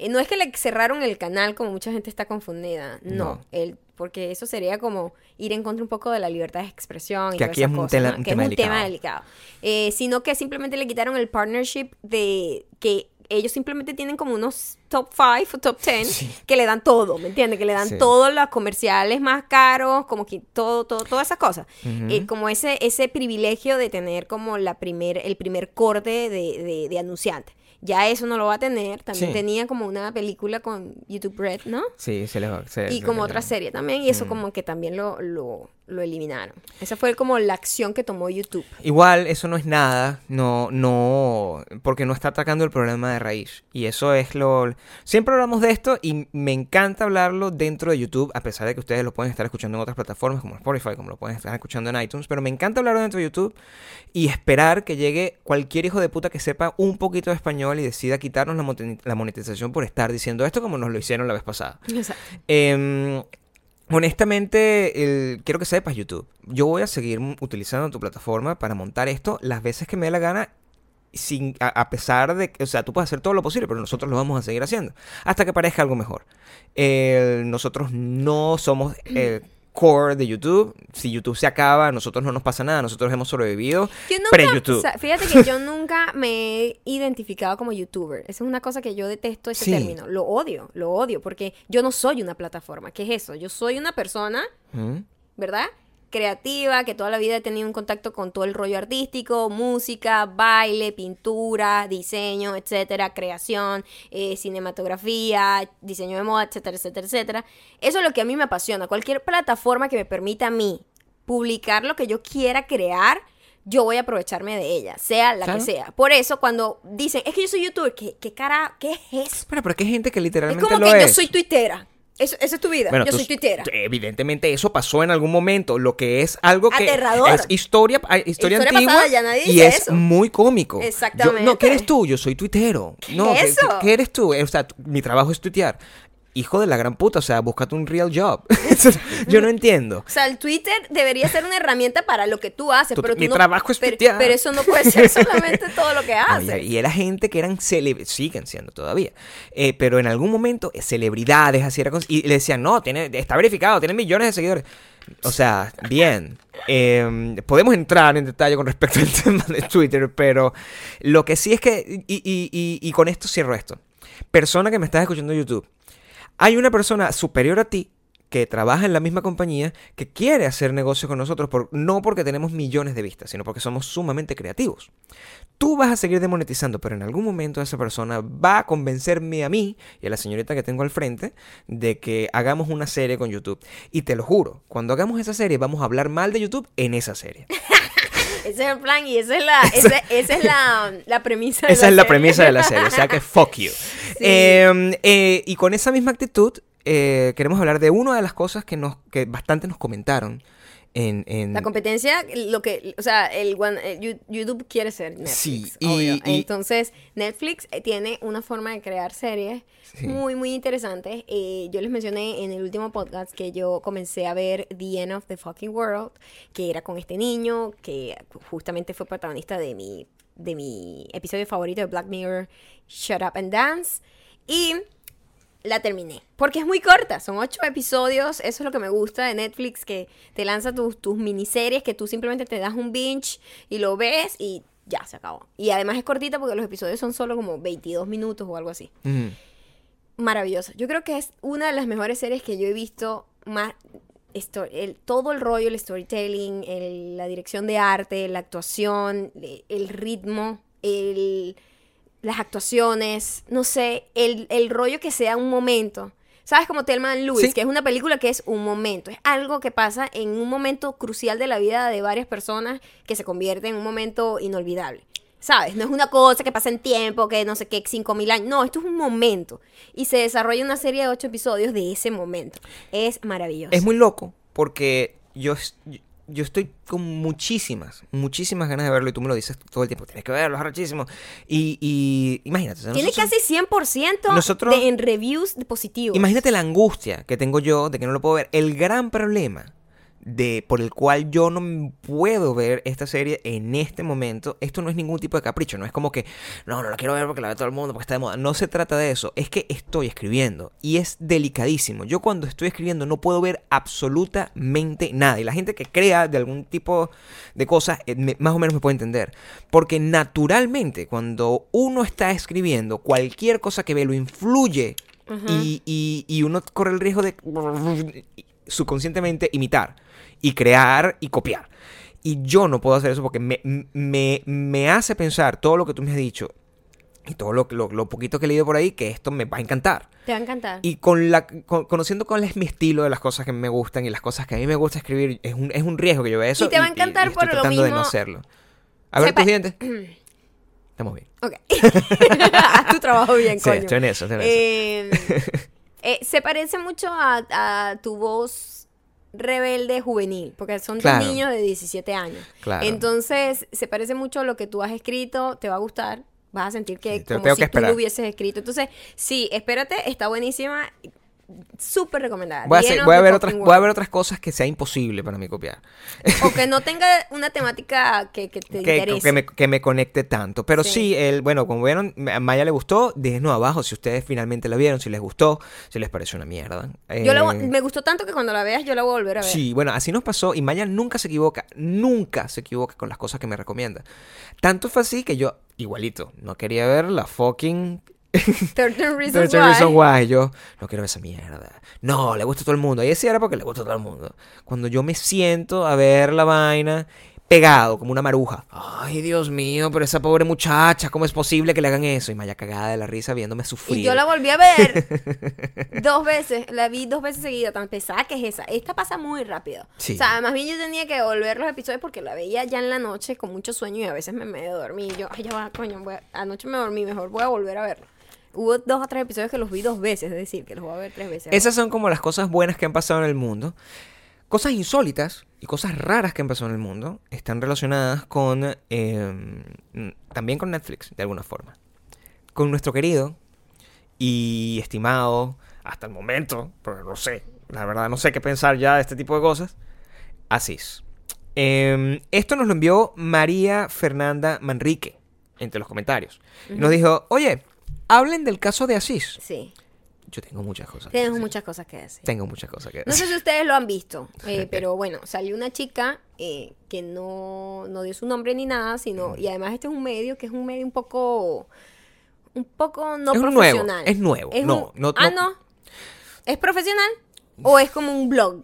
A: eh, No es que le cerraron el canal como mucha gente está confundida, no.
B: No.
A: El, porque eso sería como ir en contra un poco de la libertad de expresión. Y
B: Que aquí es un
A: cosa,
B: tela-
A: ¿no?
B: un
A: que
B: tema
A: es un tema
B: delicado.
A: Eh, sino que simplemente le quitaron el partnership de que ellos simplemente tienen como unos top 5 o top 10 que le dan todo, ¿me entiendes? Que le dan
B: Sí.
A: todos los comerciales más caros, como que todo, todo, todas esas cosas.
B: Ujú.
A: Eh, como ese, ese privilegio de tener como la primer, el primer corte de, de, de anunciante. Ya eso no lo va a tener. También
B: Sí.
A: tenía como una película con YouTube Red, ¿no?
B: Sí, se les va. se-
A: Y
B: se
A: como otra serie también, y eso
B: Mm.
A: como que también lo, lo, lo eliminaron. Esa fue como la acción que tomó YouTube.
B: Igual, eso no es nada, no, no, porque no está atacando el problema de raíz. Y eso es lo... Siempre hablamos de esto y me encanta hablarlo dentro de YouTube, a pesar de que ustedes lo pueden estar escuchando en otras plataformas como Spotify, como lo pueden estar escuchando en iTunes, pero me encanta hablarlo dentro de YouTube y esperar que llegue cualquier hijo de puta que sepa un poquito de español y decida quitarnos la monetización por estar diciendo esto como nos lo hicieron la vez pasada.
A: Exacto.
B: Em, honestamente, el- quiero que sepas, YouTube. Yo voy a seguir utilizando tu plataforma para montar esto las veces que me dé la gana. Sin, a, pesar de que, o sea, tú puedes hacer todo lo posible, pero nosotros lo vamos a seguir haciendo. Hasta que parezca algo mejor. Eh, nosotros no somos el core de YouTube. Si YouTube se acaba, a nosotros no nos pasa nada. Nosotros hemos sobrevivido
A: Yo nunca,
B: pre-YouTube.
A: o sea, fíjate que yo [LAUGHS] nunca me he identificado como youtuber. Esa es una cosa que yo detesto ese
B: Sí.
A: término. Lo odio, lo odio, porque yo no soy una plataforma. ¿Qué es eso? Yo soy una persona. ¿verdad? Creativa, que toda la vida he tenido un contacto con todo el rollo artístico, música, baile, pintura, diseño, etcétera, creación, eh, cinematografía, diseño de moda, etcétera, etcétera, etcétera. Eso es lo que a mí me apasiona. Cualquier plataforma que me permita a mí publicar lo que yo quiera crear, yo voy a aprovecharme de ella, sea la
B: Claro.
A: que sea. Por eso cuando dicen, es que yo soy youtuber, ¿qué, qué cara, qué es eso?
B: Bueno, pero que hay gente que
A: Es
B: literalmente
A: como
B: lo
A: que
B: es.
A: yo soy tuitera. Eso, esa es tu vida.
B: Bueno,
A: yo
B: tú-
A: soy tuitera.
B: Evidentemente eso pasó en algún momento, lo que es algo que
A: Aterrador.
B: es historia, ah, historia,
A: Historia
B: antigua
A: pasada, ya nadie
B: y es
A: eso.
B: muy cómico.
A: Exactamente.
B: Yo- no, ¿qué eres tú? Yo soy tuitero. no, ¿qué-? ¿qué, qué eres tú? O sea, mi trabajo es tuitear. Hijo de la gran puta, o sea, búscate un real job. [LAUGHS] Yo no entiendo.
A: O sea, el Twitter debería ser una herramienta para lo que tú haces,
B: Tu-
A: pero tú
B: mi
A: no-
B: trabajo es
A: pero, pero eso no puede ser [LAUGHS] solamente todo lo que haces.
B: Y era gente que eran celebridades, siguen siendo todavía, eh, pero en algún momento eh, celebridades, así era, y le decían, no, tiene, está verificado, tiene millones de seguidores. O sea, bien. Eh, podemos entrar en detalle con respecto al [LAUGHS] tema de Twitter, pero lo que sí es que, y, y- y- y con esto cierro esto. Persona que me estás escuchando en YouTube, hay una persona superior a ti que trabaja en la misma compañía que quiere hacer negocio con nosotros, por, no porque tenemos millones de vistas, sino porque somos sumamente creativos. Tú vas a seguir demonetizando, pero en algún momento esa persona va a convencerme a mí y a la señorita que tengo al frente de que hagamos una serie con YouTube. Y te lo juro, cuando hagamos esa serie vamos a hablar mal de YouTube en esa serie. [LAUGHS]
A: Ese es el plan y esa es la, [LAUGHS] esa, esa es la, la premisa de
B: Esa es la premisa de la serie, o sea que fuck you. [LAUGHS] Eh, eh, y con esa misma actitud, eh, queremos hablar de una de las cosas que, nos, que bastante nos comentaron en... en-
A: La competencia, lo que, o sea, el, one- el Yu- YouTube quiere ser Netflix.
B: Sí, y-
A: obvio.
B: y-
A: Entonces, Netflix eh, tiene una forma de crear series
B: Sí.
A: muy, muy interesantes. Eh, yo les mencioné en el último podcast que yo comencé a ver The End of the Fucking World, que era con este niño que justamente fue protagonista de mi, de mi episodio favorito de Black Mirror, Shut Up and Dance. Y la terminé. Porque es muy corta, son ocho episodios. Eso es lo que me gusta de Netflix, que te lanza tus, tus miniseries, que tú simplemente te das un binge y lo ves y ya se acabó. Y además es cortita porque los episodios son solo como 22 minutos o algo así.
B: Ujú.
A: Maravillosa. Yo creo que es una de las mejores series que yo he visto más... el, todo el rollo, el storytelling, el- la dirección de arte, la actuación, le- el ritmo, el, las actuaciones, no sé, el, el rollo que sea un momento. ¿Sabes? Como Thelma
B: Sí.
A: que es una película que es un momento. Es algo que pasa en un momento crucial de la vida de varias personas que se convierte en un momento inolvidable. ¿Sabes? No es una cosa que pasa en tiempo, que no sé qué, cinco mil años. No, esto es un momento. Y se desarrolla una serie de ocho episodios de ese momento. Es maravilloso.
B: Es muy loco porque yo, yo- estoy con muchísimas, muchísimas ganas de verlo y tú me lo dices todo el tiempo. Tienes que verlo, es arrechísimo. Y, y imagínate.
A: Tiene
B: nosotros-
A: casi 100%
B: Nosotros-
A: de, en reviews de positivos.
B: Imagínate la angustia que tengo yo de que no lo puedo ver. El gran problema de por el cual yo no puedo ver esta serie en este momento, esto no es ningún tipo de capricho, no es como que no, no la quiero ver porque la ve todo el mundo, porque está de moda. No se trata de eso, es que estoy escribiendo y es delicadísimo. Yo cuando estoy escribiendo no puedo ver absolutamente nada y la gente que crea de algún tipo de cosas eh, me- más o menos me puede entender, porque naturalmente cuando uno está escribiendo cualquier cosa que ve lo influye y, y- y uno corre el riesgo de subconscientemente imitar y crear y copiar. Y yo no puedo hacer eso porque me, me, me hace pensar todo lo que tú me has dicho y todo lo, lo, lo poquito que he leído por ahí que esto me va a encantar.
A: Te va a encantar.
B: Y con la, con- conociendo cuál es mi estilo de las cosas que me gustan y las cosas que a mí me gusta escribir, es un, es un riesgo que yo vea eso.
A: Y te va a encantar
B: estoy
A: por lo
B: tratando de no
A: mismo-
B: hacerlo. A ver tus dientes. [CLEARS THROAT] Estamos bien.
A: Ok. [LAUGHS] Haz tu trabajo bien,
B: Sí,
A: coño.
B: estoy en eso, estoy en eso.
A: Eh, eh, se parece mucho a, a tu voz rebelde juvenil, porque son
B: Claro.
A: niños de 17 años.
B: Claro.
A: Entonces, se parece mucho a lo que tú has escrito, te va a gustar, vas a sentir que
B: Sí,
A: como
B: tengo
A: si
B: que
A: tú lo hubieses escrito. Entonces, sí, espérate, está buenísima, súper recomendada.
B: Voy a, hacer- voy, a ver otras, voy a ver otras cosas que sea imposible para mí copiar.
A: O [LAUGHS] que no tenga una temática que, que te
B: que,
A: interese.
B: que me, que me conecte tanto. Pero sí,
A: Sí.
B: el, bueno, como vieron, a Maya le gustó. Déjenos abajo si ustedes finalmente la vieron, si les gustó, si les pareció una mierda.
A: Yo la
B: Eh,
A: me gustó tanto que cuando la veas yo la voy a volver a ver.
B: Sí, bueno, así nos pasó y Maya nunca se equivoca, nunca se equivoca con las cosas que me recomienda. Tanto fue así que yo, igualito, no quería ver la fucking [LAUGHS]
A: 13 Reasons
B: 13
A: Why.
B: Reasons Why. Yo no quiero ver esa mierda. No, le gusta a todo el mundo. Y ese era porque le gusta a todo el mundo. Cuando yo me siento a ver la vaina pegado como una maruja. Ay, Dios mío, pero esa pobre muchacha, ¿cómo es posible que le hagan eso? Y Maya cagada de la risa viéndome sufrir.
A: Y yo la volví a ver [LAUGHS] dos veces, la vi dos veces seguida, tan pesada que es esa. Esta pasa muy rápido.
B: Sí.
A: O sea, más bien yo tenía que volver los episodios porque la veía ya en la noche con mucho sueño y a veces me medio dormí. Y yo, ay, ya va, coño, voy a- anoche me dormí, mejor voy a volver a verlo. Hubo dos o tres episodios que los vi dos veces, es decir, que los voy a ver tres veces.
B: Esas son como las cosas buenas que han pasado en el mundo. Cosas insólitas y cosas raras que han pasado en el mundo están relacionadas con... eh, también con Netflix, de alguna forma. Con nuestro querido y estimado, hasta el momento, pero no sé, la verdad no sé qué pensar ya de este tipo de cosas, Asís. Eh, esto nos lo envió María Fernanda Manrique entre los comentarios. Y nos dijo, oye, hablen del caso de Asís.
A: Sí.
B: Yo tengo muchas cosas. que
A: Tenemos
B: decir.
A: muchas cosas que decir.
B: Tengo muchas cosas que
A: No
B: decir.
A: sé si ustedes lo han visto, [LAUGHS] eh, pero bueno, salió una chica eh, que no, no dio su nombre ni nada, sino, y además este es un medio que es un medio un poco, un poco no
B: Es un nuevo,
A: profesional.
B: es nuevo, no,
A: un-
B: no-
A: ah,
B: no-
A: no. ¿Es profesional o es como un blog?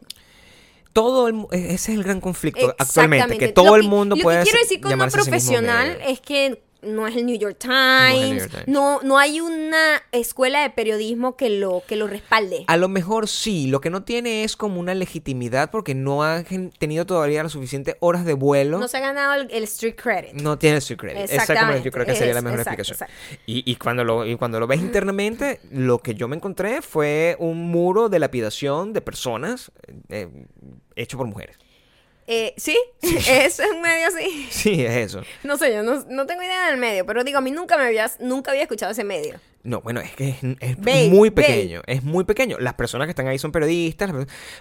B: Todo el, e- ese es el gran conflicto actualmente, que todo el
A: que-
B: mundo
A: lo
B: puede
A: que quiero decir con no
B: sí
A: profesional es que no es el New York Times, no, no hay una escuela de periodismo que lo, que lo respalde.
B: A lo mejor sí, lo que no tiene es como una legitimidad porque no ha gen- tenido todavía las suficientes horas de vuelo.
A: No se ha ganado el, el street credit.
B: No tiene street credit. Exactamente. Yo creo que sería la mejor
A: exacto,
B: explicación. Y, y cuando lo, y cuando lo ves internamente, lo que yo me encontré fue un muro de lapidación de personas eh, hecho por mujeres.
A: Eh, sí, [LAUGHS] es un medio así.
B: Sí, es eso.
A: No sé, yo no, no tengo idea del medio, pero digo, a mí nunca me había, nunca había escuchado ese medio.
B: No, bueno, es que es, es muy pequeño. Es muy pequeño. Las personas que están ahí son periodistas,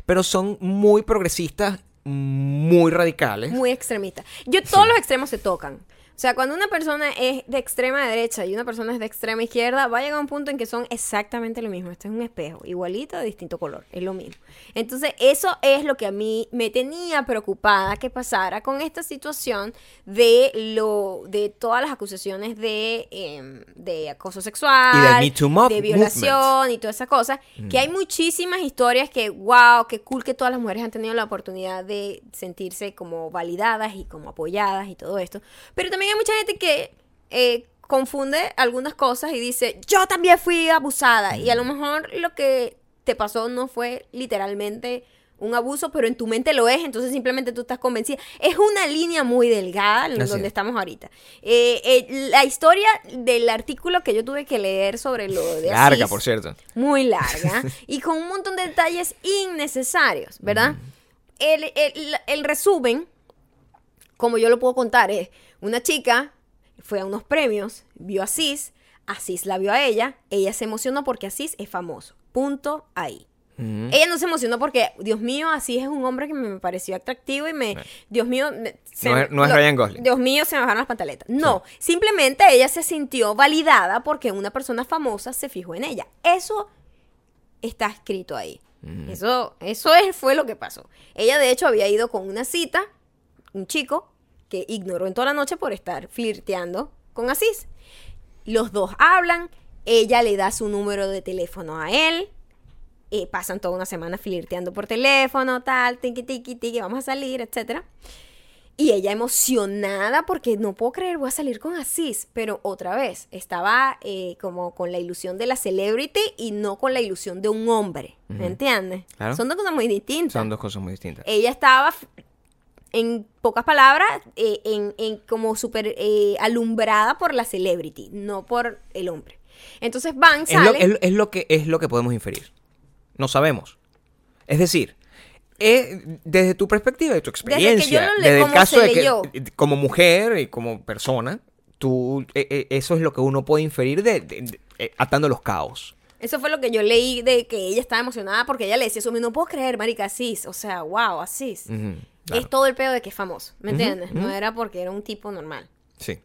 B: pero son muy progresistas, muy radicales.
A: Muy extremista. Yo, todos los extremos se tocan. O sea, cuando una persona es de extrema derecha y una persona es de extrema izquierda, va a llegar a un punto en que son exactamente lo mismo. Este es un espejo, igualito, de distinto color. Es lo mismo. Entonces, eso es lo que a mí me tenía preocupada que pasara con esta situación de lo de todas las acusaciones de, em, de acoso sexual,
B: Y
A: de violación y toda esa cosa. Que hay muchísimas historias que, wow, qué cool que todas las mujeres han tenido la oportunidad de sentirse como validadas y como apoyadas y todo esto. Pero también hay mucha gente que eh, confunde algunas cosas y dice, yo también fui abusada. Y a lo mejor lo que te pasó no fue literalmente un abuso, pero en tu mente lo es, entonces simplemente tú estás convencida. Es una línea muy delgada en donde
B: es.
A: estamos ahorita. Eh, eh, la historia del artículo que yo tuve que leer sobre lo de
B: Larga,
A: Asís,
B: por cierto.
A: muy larga [LAUGHS] y con un montón de detalles innecesarios, ¿verdad? El, el- el resumen, como yo lo puedo contar, es una chica fue a unos premios, vio a Asís, Asís la vio a ella, ella se emocionó porque Asís es famoso. Punto ahí. Ella no se emocionó porque, Dios mío, Asís es un hombre que me pareció atractivo y me, Dios mío, me- se-
B: No es- no es Ryan Gosling.
A: Dios mío, se me bajaron las pantaletas. No, simplemente ella se sintió validada porque una persona famosa se fijó en ella. Eso está escrito ahí. Eso, eso es, fue lo que pasó. Ella, de hecho, había ido con una cita, un chico, que ignoró en toda la noche por estar flirteando con Asís. Los dos hablan, ella le da su número de teléfono a él, eh, pasan toda una semana flirteando por teléfono, tal, tiki, tiki, tiki, vamos a salir, etcétera. Y ella emocionada porque no puedo creer, voy a salir con Asís. Pero otra vez, estaba eh, como con la ilusión de la celebrity y no con la ilusión de un hombre. ¿Me entiendes?
B: Claro.
A: Son dos cosas muy distintas.
B: Son dos cosas muy distintas.
A: Ella estaba, en pocas palabras, eh, en, en como súper eh, alumbrada por la celebrity, no por el hombre. Entonces van,
B: Es lo, es- es lo que, es lo que podemos inferir. No sabemos. Es decir, eh, desde tu perspectiva, de tu
A: que yo
B: experiencia,
A: lo le-
B: desde el caso de que
A: leyó.
B: como mujer y como persona, tú, eso es lo que uno puede inferir de, de- de- atando los caos.
A: Eso fue lo que yo leí de que ella estaba emocionada porque ella le decía eso. No puedo creer, marica, Asís. O sea, wow, Asís.
B: Ujú, claro.
A: Es todo el pedo de que es famoso, ¿me entiendes? No era porque era un tipo normal.
B: Sí.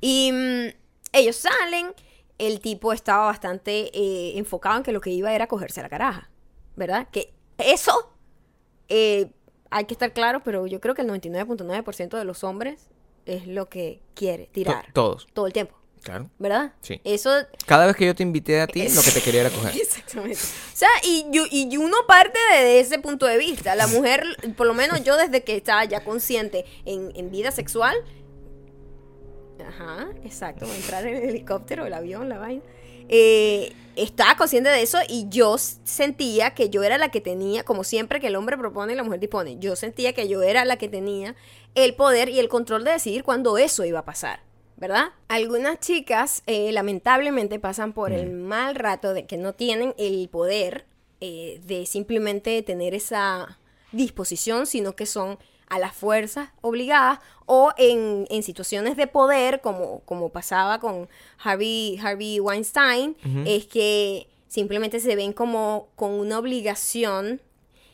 A: Y mm, ellos salen, el tipo estaba bastante eh, enfocado en que lo que iba era cogerse la caraja, ¿verdad? Que eso eh, hay que estar claro, pero yo creo que el 99.9% de los hombres es lo que quiere
B: To-
A: tirar
B: todos.
A: todo el tiempo,
B: Claro.
A: ¿verdad?
B: Sí.
A: Eso
B: Cada vez que yo te invité a ti, lo que te quería era coger. [LAUGHS]
A: Exactamente. O sea, y, yo, y uno parte de ese punto de vista. La mujer, por lo menos yo desde que estaba ya consciente en, en vida sexual. Ajá, exacto. Entrar en el helicóptero, el avión, la vaina. eh, estaba consciente de eso y yo sentía que yo era la que tenía, como siempre que el hombre propone y la mujer dispone, yo sentía que yo era la que tenía el poder y el control de decidir cuándo eso iba a pasar. ¿Verdad? Algunas chicas eh, lamentablemente pasan por el mal rato de que no tienen el poder eh, de simplemente tener esa disposición, sino que son a las fuerzas obligadas o en, en situaciones de poder, como, como pasaba con Harvey, Harvey Weinstein, es que simplemente se ven como con una obligación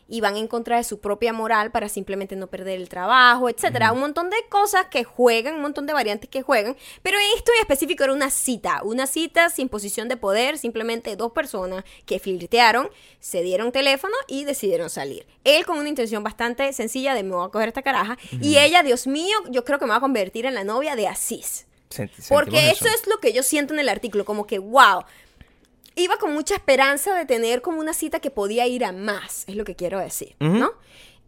A: y van en contra de su propia moral para simplemente no perder el trabajo, etcétera. Un montón de cosas que juegan, un montón de variantes que juegan, pero esto en específico era una cita, una cita sin posición de poder, simplemente dos personas que flirtearon, se dieron teléfono y decidieron salir. Él con una intención bastante sencilla de me voy a coger esta caraja y ella, Dios mío, yo creo que me va a convertir en la novia de Asís. Porque eso es lo que yo siento en el artículo, como que, wow, iba con mucha esperanza de tener como una cita que podía ir a más, es lo que quiero decir, ¿no?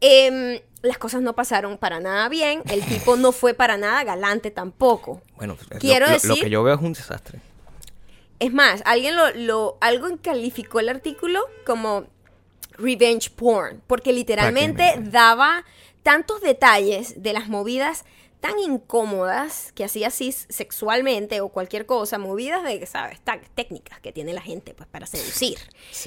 A: Em, las cosas no pasaron para nada bien, el tipo no fue para nada galante tampoco.
B: Bueno, quiero lo, decir, lo que yo veo es un desastre.
A: Es más, alguien lo, lo algo calificó el artículo como revenge porn, porque literalmente daba tantos detalles de las movidas tan incómodas que hacía así sexualmente o cualquier cosa, movidas de, ¿sabes? técnicas que tiene la gente pues para seducir.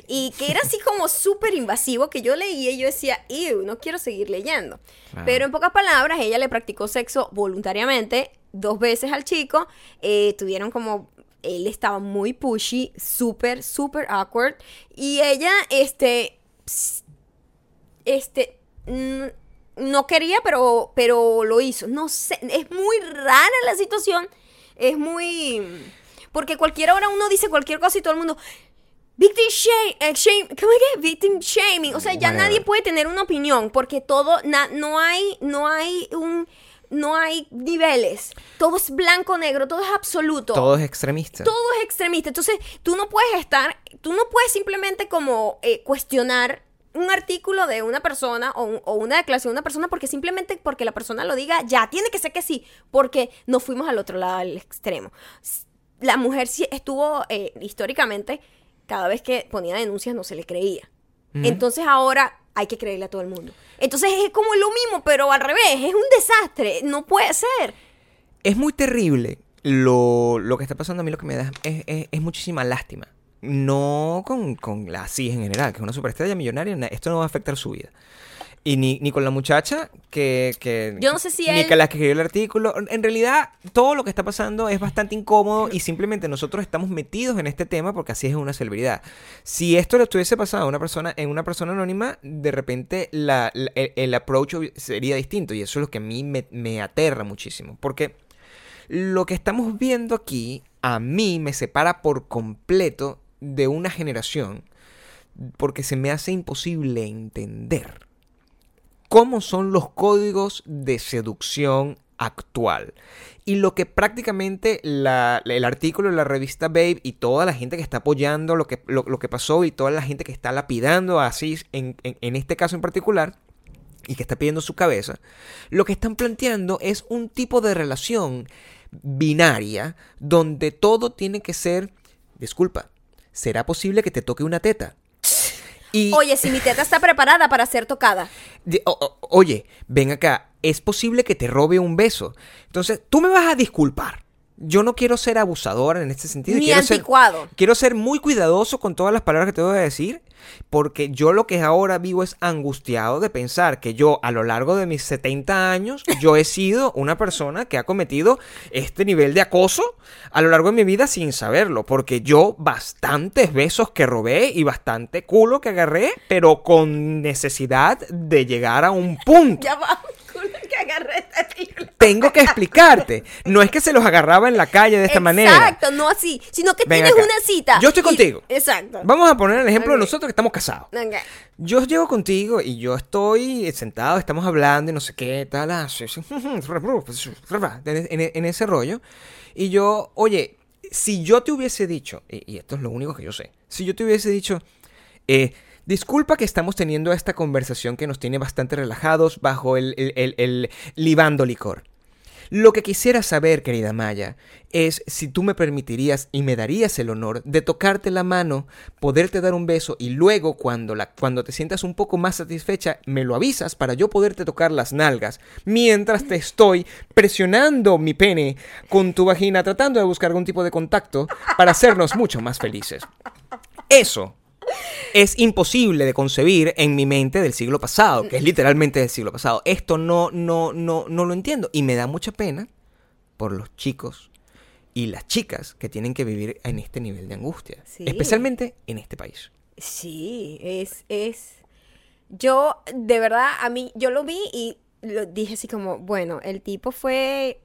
A: Y que era así como súper invasivo que yo leía y yo decía, ew, no quiero seguir leyendo. Pero en pocas palabras, ella le practicó sexo voluntariamente dos veces al chico. Eh, tuvieron como él estaba muy pushy, súper, súper awkward. Y ella, este, este, no quería, pero, pero lo hizo. No sé, es muy rara la situación. Es muy... Porque cualquier hora uno dice cualquier cosa y todo el mundo... Victim shame, eh, shame ¿cómo es que? Victim shaming. O sea, ya nadie puede tener una opinión porque todo, no hay, no hay un, no hay niveles. Todo es blanco, negro, todo es absoluto.
B: Todo es extremista.
A: Todo es extremista. Entonces, tú no puedes estar, tú no puedes simplemente como eh, cuestionar un artículo de una persona o, una declaración de una persona porque simplemente porque la persona lo diga, ya, tiene que ser que sí, porque nos fuimos al otro lado del extremo. La mujer sí estuvo eh, históricamente, cada vez que ponía denuncias no se le creía. Entonces ahora hay que creerle a todo el mundo. Entonces es como lo mismo, pero al revés, es un desastre, no puede ser.
B: Es muy terrible lo, que está pasando a mí, lo que me da es muchísima lástima no con, con la CIS en general, que es una superestrella millonaria, esto no va a afectar su vida. Y ni, ni con la muchacha que, que
A: Yo no sé si
B: Ni que la que escribió el artículo. En realidad, todo lo que está pasando es bastante incómodo y simplemente nosotros estamos metidos en este tema porque así es una celebridad. Si esto le estuviese pasado a una persona, en una persona anónima, de repente la, el, approach sería distinto. Y eso es lo que a mí me, me aterra muchísimo. Porque lo que estamos viendo aquí, a mí me separa por completo de una generación porque se me hace imposible entender cómo son los códigos de seducción actual. Y lo que prácticamente el artículo de la revista Babe y toda la gente que está apoyando lo que, lo, que pasó y toda la gente que está lapidando a Asís en, en este caso en particular y que está pidiendo su cabeza, lo que están planteando es un tipo de relación binaria donde todo tiene que ser, disculpa, ¿será posible que te toque una teta?
A: Y, oye, si mi teta está preparada para ser tocada.
B: oye, ven acá, es posible que te robe un beso. Entonces, tú me vas a disculpar yo no quiero ser abusador en este sentido.
A: Ni
B: quiero
A: anticuado.
B: Ser, quiero ser muy cuidadoso con todas las palabras que te voy a decir, porque yo lo que ahora vivo es angustiado de pensar que yo a lo largo de mis 70 años, [LAUGHS] yo he sido una persona que ha cometido este nivel de acoso a lo largo de mi vida sin saberlo, porque yo bastantes besos que robé y bastante culo que agarré, pero con necesidad de llegar a un punto. [LAUGHS]
A: Ya va que agarré
B: Tengo que explicarte. No es que se los agarraba en la calle de esta manera.
A: Exacto, no así, sino que tienes una cita.
B: Yo estoy contigo.
A: Exacto.
B: Vamos a poner el ejemplo de nosotros que estamos casados. Yo llego contigo y yo estoy sentado, estamos hablando y no sé qué, tal, ah, [LAUGHS] en, ese rollo. Y yo, oye, si yo te hubiese dicho, y, y esto es lo único que yo sé, si yo te hubiese dicho, eh, Disculpa que estamos teniendo esta conversación que nos tiene bastante relajados bajo el, el, libando licor. Lo que quisiera saber, querida Maya, es si tú me permitirías y me darías el honor de tocarte la mano, poderte dar un beso y luego cuando, la, cuando te sientas un poco más satisfecha me lo avisas para yo poderte tocar las nalgas mientras te estoy presionando mi pene con tu vagina tratando de buscar algún tipo de contacto para hacernos mucho más felices. Eso es imposible de concebir en mi mente del siglo pasado, que es literalmente del siglo pasado. Esto no, no, no, no lo entiendo. Y me da mucha pena por los chicos y las chicas que tienen que vivir en este nivel de angustia. Especialmente en este país.
A: Sí, es, es, Yo, de verdad, a mí, yo lo vi y lo dije así como, bueno, el tipo fue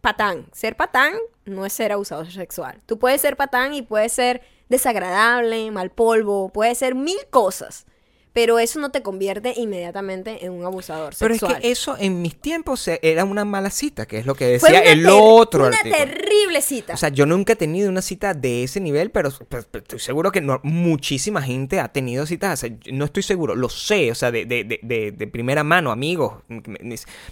A: patán. Ser patán no es ser abusador sexual. Tú puedes ser patán y puedes ser desagradable, mal polvo, puede ser mil cosas. Pero eso no te convierte inmediatamente en un abusador
B: Pero
A: sexual.
B: es que eso en mis tiempos eh, era una mala cita, que es lo que decía el otro
A: Una
B: artículo.
A: terrible cita.
B: O sea, yo nunca he tenido una cita de ese nivel, pero, pero- pero estoy seguro que no- muchísima gente ha tenido citas. O sea, no estoy seguro, lo sé, o sea, de, de, de, de- de primera mano, amigos.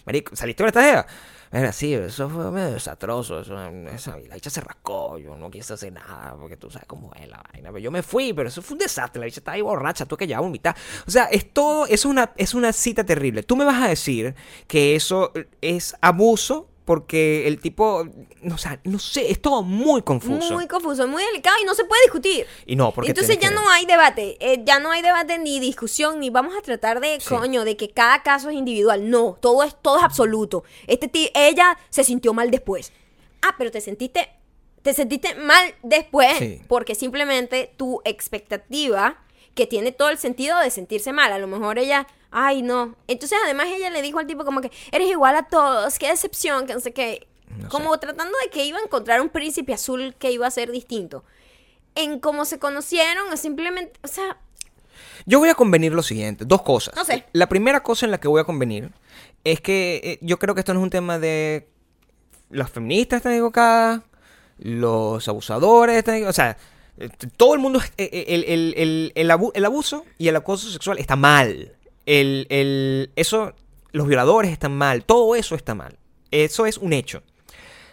B: Marico, ¿saliste con esta jeva? Era así, eso fue medio desastroso. Eso, esa, la bicha se rascó, yo no quise hacer nada, porque tú sabes cómo es la vaina. Pero yo me fui, pero eso fue un desastre. La bicha estaba ahí borracha, tuve que ya vomitar. O sea, es todo, es una, es una cita terrible. Tú me vas a decir que eso es abuso porque el tipo, no, o sea, no sé, es todo muy confuso.
A: Muy confuso, muy delicado y no se puede discutir.
B: Y no, porque
A: Entonces ya
B: que-
A: no hay debate, eh, ya no hay debate ni discusión, ni vamos a tratar de,
B: Sí.
A: coño, de que cada caso es individual. No, todo es, todo es absoluto. Este ti- ella se sintió mal después. Ah, pero te sentiste, te sentiste mal después
B: Sí.
A: porque simplemente tu expectativa, que tiene todo el sentido de sentirse mal, a lo mejor ella, ay no. Entonces además ella le dijo al tipo como que, eres igual a todos, qué decepción, que no sé qué.
B: No
A: como tratando de que iba a encontrar un príncipe azul que iba a ser distinto en cómo se conocieron, o simplemente, o sea,
B: Yo voy a convenir lo siguiente, dos cosas.
A: No sé.
B: La primera cosa en la que voy a convenir es que eh, yo creo que esto no es un tema de las feministas están equivocadas, los abusadores están equivocados, o sea, eh, todo el mundo, eh, el, el- el- el abu- el abuso y el acoso sexual está mal. El, el- eso, los violadores están mal, todo eso está mal. Eso es un hecho.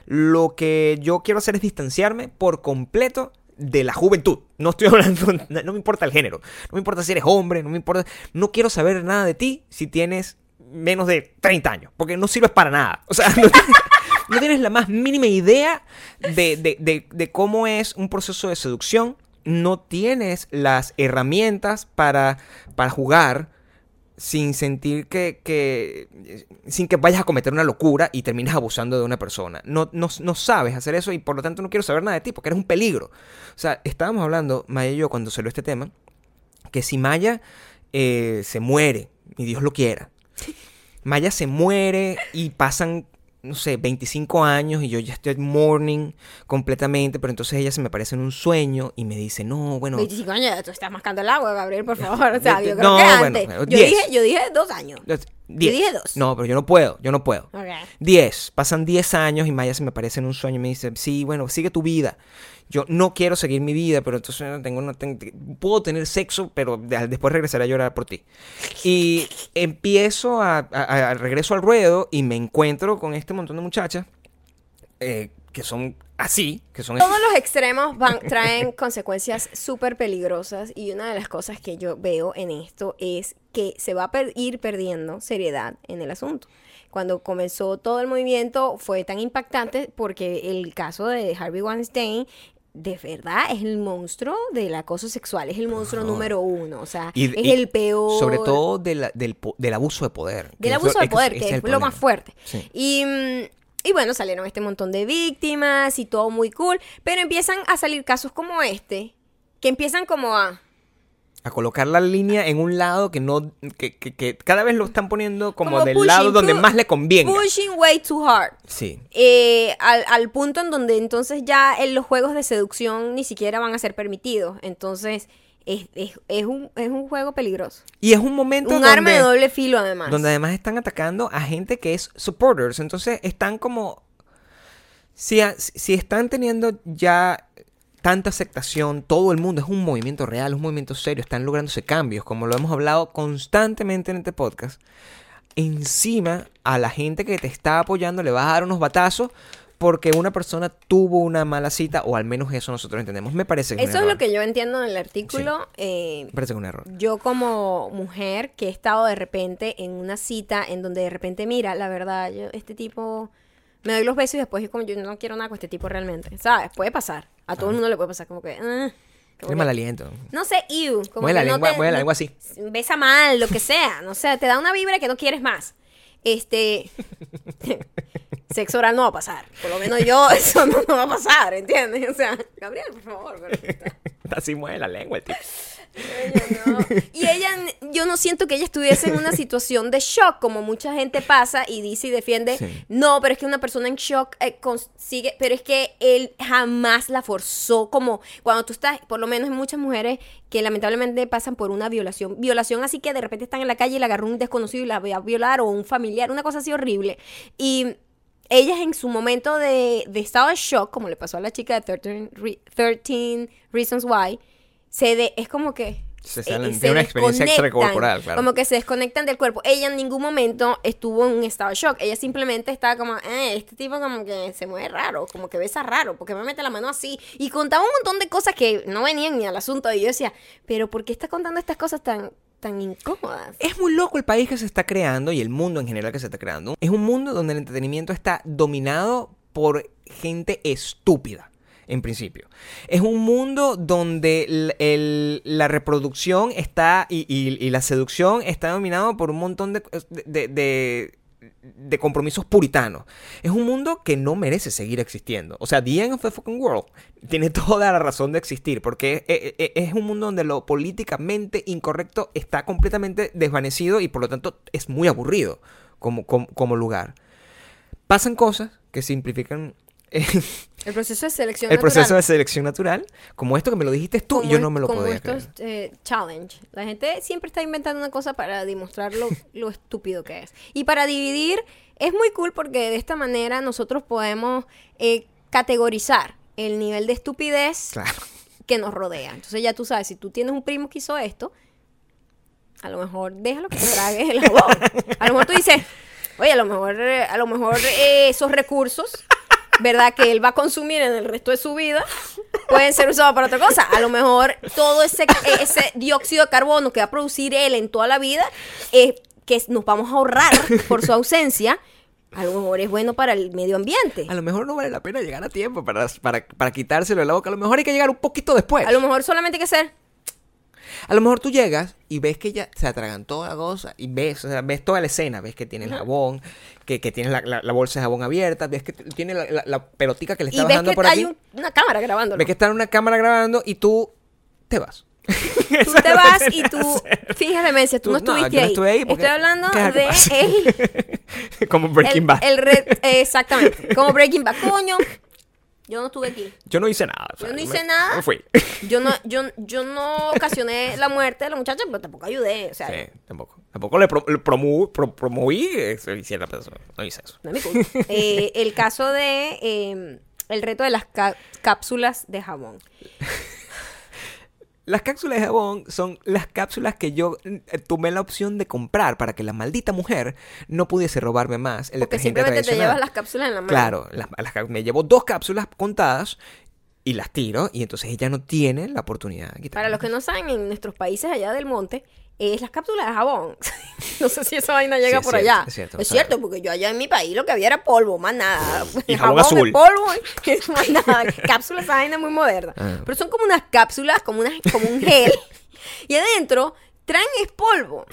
B: Lo que yo quiero hacer es distanciarme por completo de la juventud. No estoy [LAUGHS] hablando, no me importa el género. No me importa si eres hombre, no me importa. No quiero saber nada de ti si tienes menos de 30 años, porque no sirves para nada. O sea, [LAUGHS] no tienes, la más mínima idea de, de- de- de cómo es un proceso de seducción. No tienes las herramientas para, para jugar sin sentir que, que- sin que vayas a cometer una locura y termines abusando de una persona. No, no, no sabes hacer eso y por lo tanto no quiero saber nada de ti porque eres un peligro. O sea, estábamos hablando, Maya y yo, cuando salió este tema, que si Maya eh, se muere, y Dios lo quiera, Maya se muere y pasan, no sé, 25 años y yo ya estoy mourning completamente, pero entonces ella se me aparece en un sueño y me dice, no, bueno...
A: 25 años, tú estás mascando el agua, Gabriel, por favor. O sea, yo creo
B: No,
A: que antes.
B: bueno,
A: yo,
B: 10.
A: dije, yo dije dos años.
B: Diez.
A: dije dos.
B: No, pero yo no puedo, yo no puedo.
A: Ok.
B: 10. Pasan 10 años y Maya se me aparece en un sueño y me dice, sí, bueno, sigue tu vida. Yo no quiero seguir mi vida, pero entonces no tengo, no tengo- puedo tener sexo, pero de- después regresaré a llorar por ti. Y empiezo a, a- a- regreso al ruedo y me encuentro con este montón de muchachas eh, que son así, que son
A: Todos los [LAUGHS] extremos van, traen consecuencias súper peligrosas y una de las cosas que yo veo en esto es que se va a per- ir perdiendo seriedad en el asunto. Cuando comenzó todo el movimiento fue tan impactante porque el caso de Harvey Weinstein de verdad es el monstruo del acoso sexual, es el monstruo número uno, o sea,
B: Y-
A: es
B: y
A: el peor.
B: Sobre todo de la- del, del abuso de poder.
A: Del abuso de poder, que es, lo
B: problema.
A: más fuerte.
B: Sí.
A: Y, y bueno, salieron este montón de víctimas y todo muy cool, pero empiezan a salir casos como este, que empiezan como a...
B: A colocar la línea en un lado que no. que, que- que cada vez lo están poniendo como,
A: Como
B: del
A: pushing,
B: lado donde más le conviene.
A: Pushing way too hard.
B: Sí.
A: Eh, al, al punto en donde entonces ya en los juegos de seducción ni siquiera van a ser permitidos. Entonces es, es- es un, es un juego peligroso.
B: Y es un momento
A: Un
B: donde,
A: arma de doble filo además.
B: donde además están atacando a gente que es supporters. Entonces están como. Si, si están teniendo ya tanta aceptación, todo el mundo es un movimiento real, un movimiento serio, están lográndose cambios, como lo hemos hablado constantemente en este podcast. Encima a la gente que te está apoyando le vas a dar unos batazos porque una persona tuvo una mala cita, o al menos eso nosotros entendemos. Me parece que es un
A: Eso es
B: error.
A: lo que yo entiendo en el artículo. eh,
B: Me parece que es un error.
A: yo como mujer que he estado de repente en una cita en donde de repente, mira, la verdad, yo, este tipo, me doy los besos y después es como yo no quiero nada con este tipo realmente, ¿sabes? Puede pasar. A todo el mundo le puede pasar como que... ah, como
B: Tiene
A: que-
B: mal aliento.
A: no sé, ew. Como
B: Mueve la
A: no
B: lengua-
A: te-
B: mueve la lengua así.
A: Besa mal, lo que sea. No sé, te da una vibra que no quieres más. Este... [LAUGHS] Sexo oral no va a pasar. Por lo menos yo, [LAUGHS] eso no, no va a pasar, ¿entiendes? O sea, Gabriel, por favor. pero- [LAUGHS]
B: Así mueve la lengua el tipo.
A: Ella no. Y ella, yo no siento que ella estuviese en una situación de shock, como mucha gente pasa y dice y defiende.
B: Sí.
A: No, pero es que una persona en shock eh, consigue, pero es que él jamás la forzó, como cuando tú estás, por lo menos hay muchas mujeres que lamentablemente pasan por una violación. Violación así que de repente están en la calle y la agarró un desconocido y la va a violar o un familiar, una cosa así horrible. Y ellas en su momento de, de estado de shock, como le pasó a la chica de 13, Re- 13 Reasons Why, se de, es como que... eh,
B: Se salen- tiene una experiencia
A: desconectan,
B: extracorporal, claro.
A: Como que se desconectan del cuerpo. Ella en ningún momento estuvo en un estado de shock. Ella simplemente estaba como, eh, este tipo como que se mueve raro, como que besa raro, porque me mete la mano así. Y contaba un montón de cosas que no venían ni al asunto. Y yo decía, pero ¿por qué está contando estas cosas tan, tan incómodas?
B: Es muy loco el país que se está creando y el mundo en general que se está creando. Es un mundo donde el entretenimiento está dominado por gente estúpida, en principio. Es un mundo donde el- la reproducción está y, y- la seducción está dominado por un montón de, de- de- compromisos puritanos. Es un mundo que no merece seguir existiendo. O sea, The End of the Fucking World tiene [LAUGHS] toda la razón de existir porque es, es- es un mundo donde lo políticamente incorrecto está completamente desvanecido y por lo tanto es muy aburrido como, como, lugar. Pasan cosas que simplifican [LAUGHS] eh,
A: El proceso de selección
B: el proceso
A: natural.
B: de selección natural, como esto que me lo dijiste tú y
A: Como
B: yo no me lo
A: como
B: podía
A: estos
B: creer.
A: eh, challenge. La gente siempre está inventando una cosa para demostrar lo, [LAUGHS] lo estúpido que es. Y para dividir es muy cool porque de esta manera nosotros podemos eh, categorizar el nivel de estupidez
B: Claro.
A: que nos rodea. Entonces ya tú sabes, si tú tienes un primo que hizo esto, a lo mejor déjalo que te trague el jabón. A lo mejor tú dices, oye, a lo mejor, eh, a lo mejor eh, esos recursos, ¿verdad? Que él va a consumir en el resto de su vida, pueden ser usados para otra cosa. A lo mejor todo ese, ese dióxido de carbono que va a producir él en toda la vida, eh, que nos vamos a ahorrar por su ausencia, a lo mejor es bueno para el medio ambiente.
B: A lo mejor no vale la pena llegar a tiempo para, para, para quitárselo de la boca. A lo mejor hay que llegar un poquito después.
A: A lo mejor solamente hay que hacer
B: A lo mejor tú llegas y ves que ya se atragantó la cosa y ves, o sea, ves toda la escena, ves que tiene el jabón, que, que tiene la, la- la bolsa de jabón abierta, ves que tiene la, la- pelotica que le está
A: y ves
B: bajando
A: que
B: por
A: hay
B: aquí,
A: un- una cámara grabándolo.
B: ves que está en una cámara grabando y tú te vas.
A: Tú [LAUGHS] te vas y tú finges demencia, tú, no
B: Tú, no,
A: estuviste
B: no
A: ahí. Estoy hablando
B: ¿qué es lo que
A: de el, [LAUGHS]
B: Como Breaking
A: el-
B: Bad.
A: el red- eh, exactamente, como Breaking Bad. [LAUGHS] Coño, yo no estuve aquí.
B: Yo no hice nada. o sea,
A: Yo no
B: me-
A: hice nada.
B: Me fui.
A: Yo no, yo, [LAUGHS] yo no ocasioné la muerte de la muchacha, pero tampoco ayudé. O sea,
B: Sí, tampoco. Tampoco le, pro- le promu- pro- promoví eso, hiciera eso. No hice eso.
A: no. Eh, el caso de eh, el reto de las cápsulas de jabón. [LAUGHS]
B: Las cápsulas de jabón son las cápsulas que yo eh, tomé la opción de comprar para que la maldita mujer no pudiese robarme más el
A: Porque
B: detergente
A: simplemente te llevas las cápsulas en la mano.
B: Claro, las- las me llevo dos cápsulas contadas y las tiro y entonces ella no tiene la oportunidad de quitarme.
A: Para los que no saben, en nuestros países allá del monte, es las cápsulas de jabón. [LAUGHS] [LAUGHS] no sé si esa vaina llega por
B: cierto,
A: allá.
B: es cierto,
A: Es porque yo allá en mi país lo que había era polvo, más nada. [LAUGHS]
B: Y jabón azul.
A: y polvo, [LAUGHS] y más nada. Cápsulas, esa vaina es muy moderna.
B: Ah.
A: Pero son como unas cápsulas, como, unas, como un gel. y adentro traen es polvo.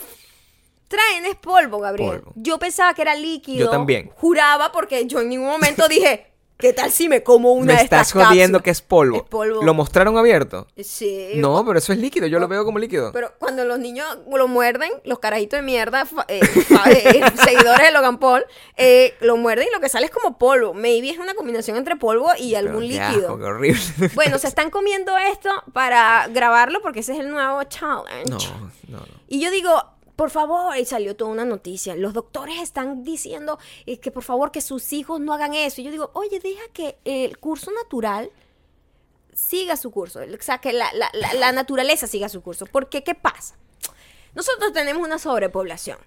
A: Traen es polvo, Gabriel.
B: Polvo.
A: Yo pensaba que era líquido.
B: Yo también.
A: Juraba porque yo en ningún momento dije, ¿qué tal si me como una
B: me
A: de
B: estás
A: estas
B: jodiendo
A: cápsulas?
B: que es polvo.
A: Es polvo.
B: ¿Lo mostraron abierto?
A: Sí.
B: No, pero eso es líquido, yo lo veo como líquido.
A: Pero cuando los niños lo muerden, los carajitos de mierda, eh, fa- [LAUGHS] eh, seguidores de Logan Paul, eh, lo muerden y lo que sale es como polvo. Maybe es una combinación entre polvo y algún
B: Pero
A: líquido.
B: qué horrible. [LAUGHS]
A: Bueno, se están comiendo esto para grabarlo porque ese es el nuevo challenge.
B: No, no, no.
A: Y yo digo, por favor, y salió toda una noticia. Los doctores están diciendo eh, que por favor que sus hijos no hagan eso. Y yo digo, oye, deja que el curso natural siga su curso. O sea, que la, la- naturaleza siga su curso. Porque, ¿qué pasa? Nosotros tenemos una sobrepoblación.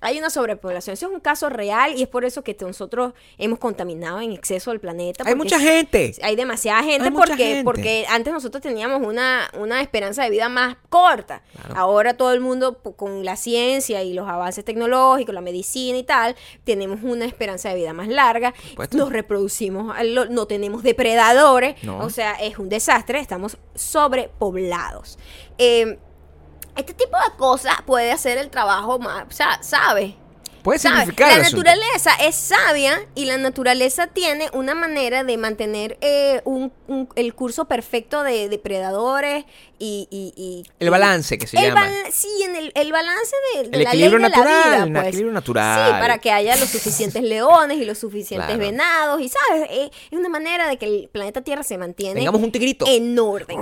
A: Hay una sobrepoblación. Ese es un caso real y es por eso que nosotros hemos contaminado en exceso el planeta.
B: Hay mucha gente.
A: hay demasiada gente
B: Hay
A: porque,
B: gente.
A: porque antes nosotros teníamos una, una esperanza de vida más corta. Ahora todo el mundo con la ciencia y los avances tecnológicos, la medicina y tal, tenemos una esperanza de vida más larga. Nos reproducimos, no tenemos depredadores.
B: No.
A: O sea, es un desastre. Estamos sobrepoblados. Eh, este tipo de cosas puede hacer el trabajo más, o sea, ¿sabes?
B: Puedes
A: ¿Sabes?
B: simplificar
A: La naturaleza es sabia y la naturaleza tiene una manera de mantener eh, un- un- el curso perfecto de depredadores y... y- y-
B: El balance que se
A: el
B: llama.
A: sí, en el, el balance de, de
B: El
A: la
B: equilibrio
A: ley de
B: natural,
A: la vida,
B: el
A: pues.
B: equilibrio natural.
A: Sí, para que haya los suficientes [LAUGHS] leones y los suficientes
B: Claro.
A: venados y, ¿sabes? Eh, es una manera de que el planeta Tierra se mantiene
B: Tengamos un tigrito.
A: en orden.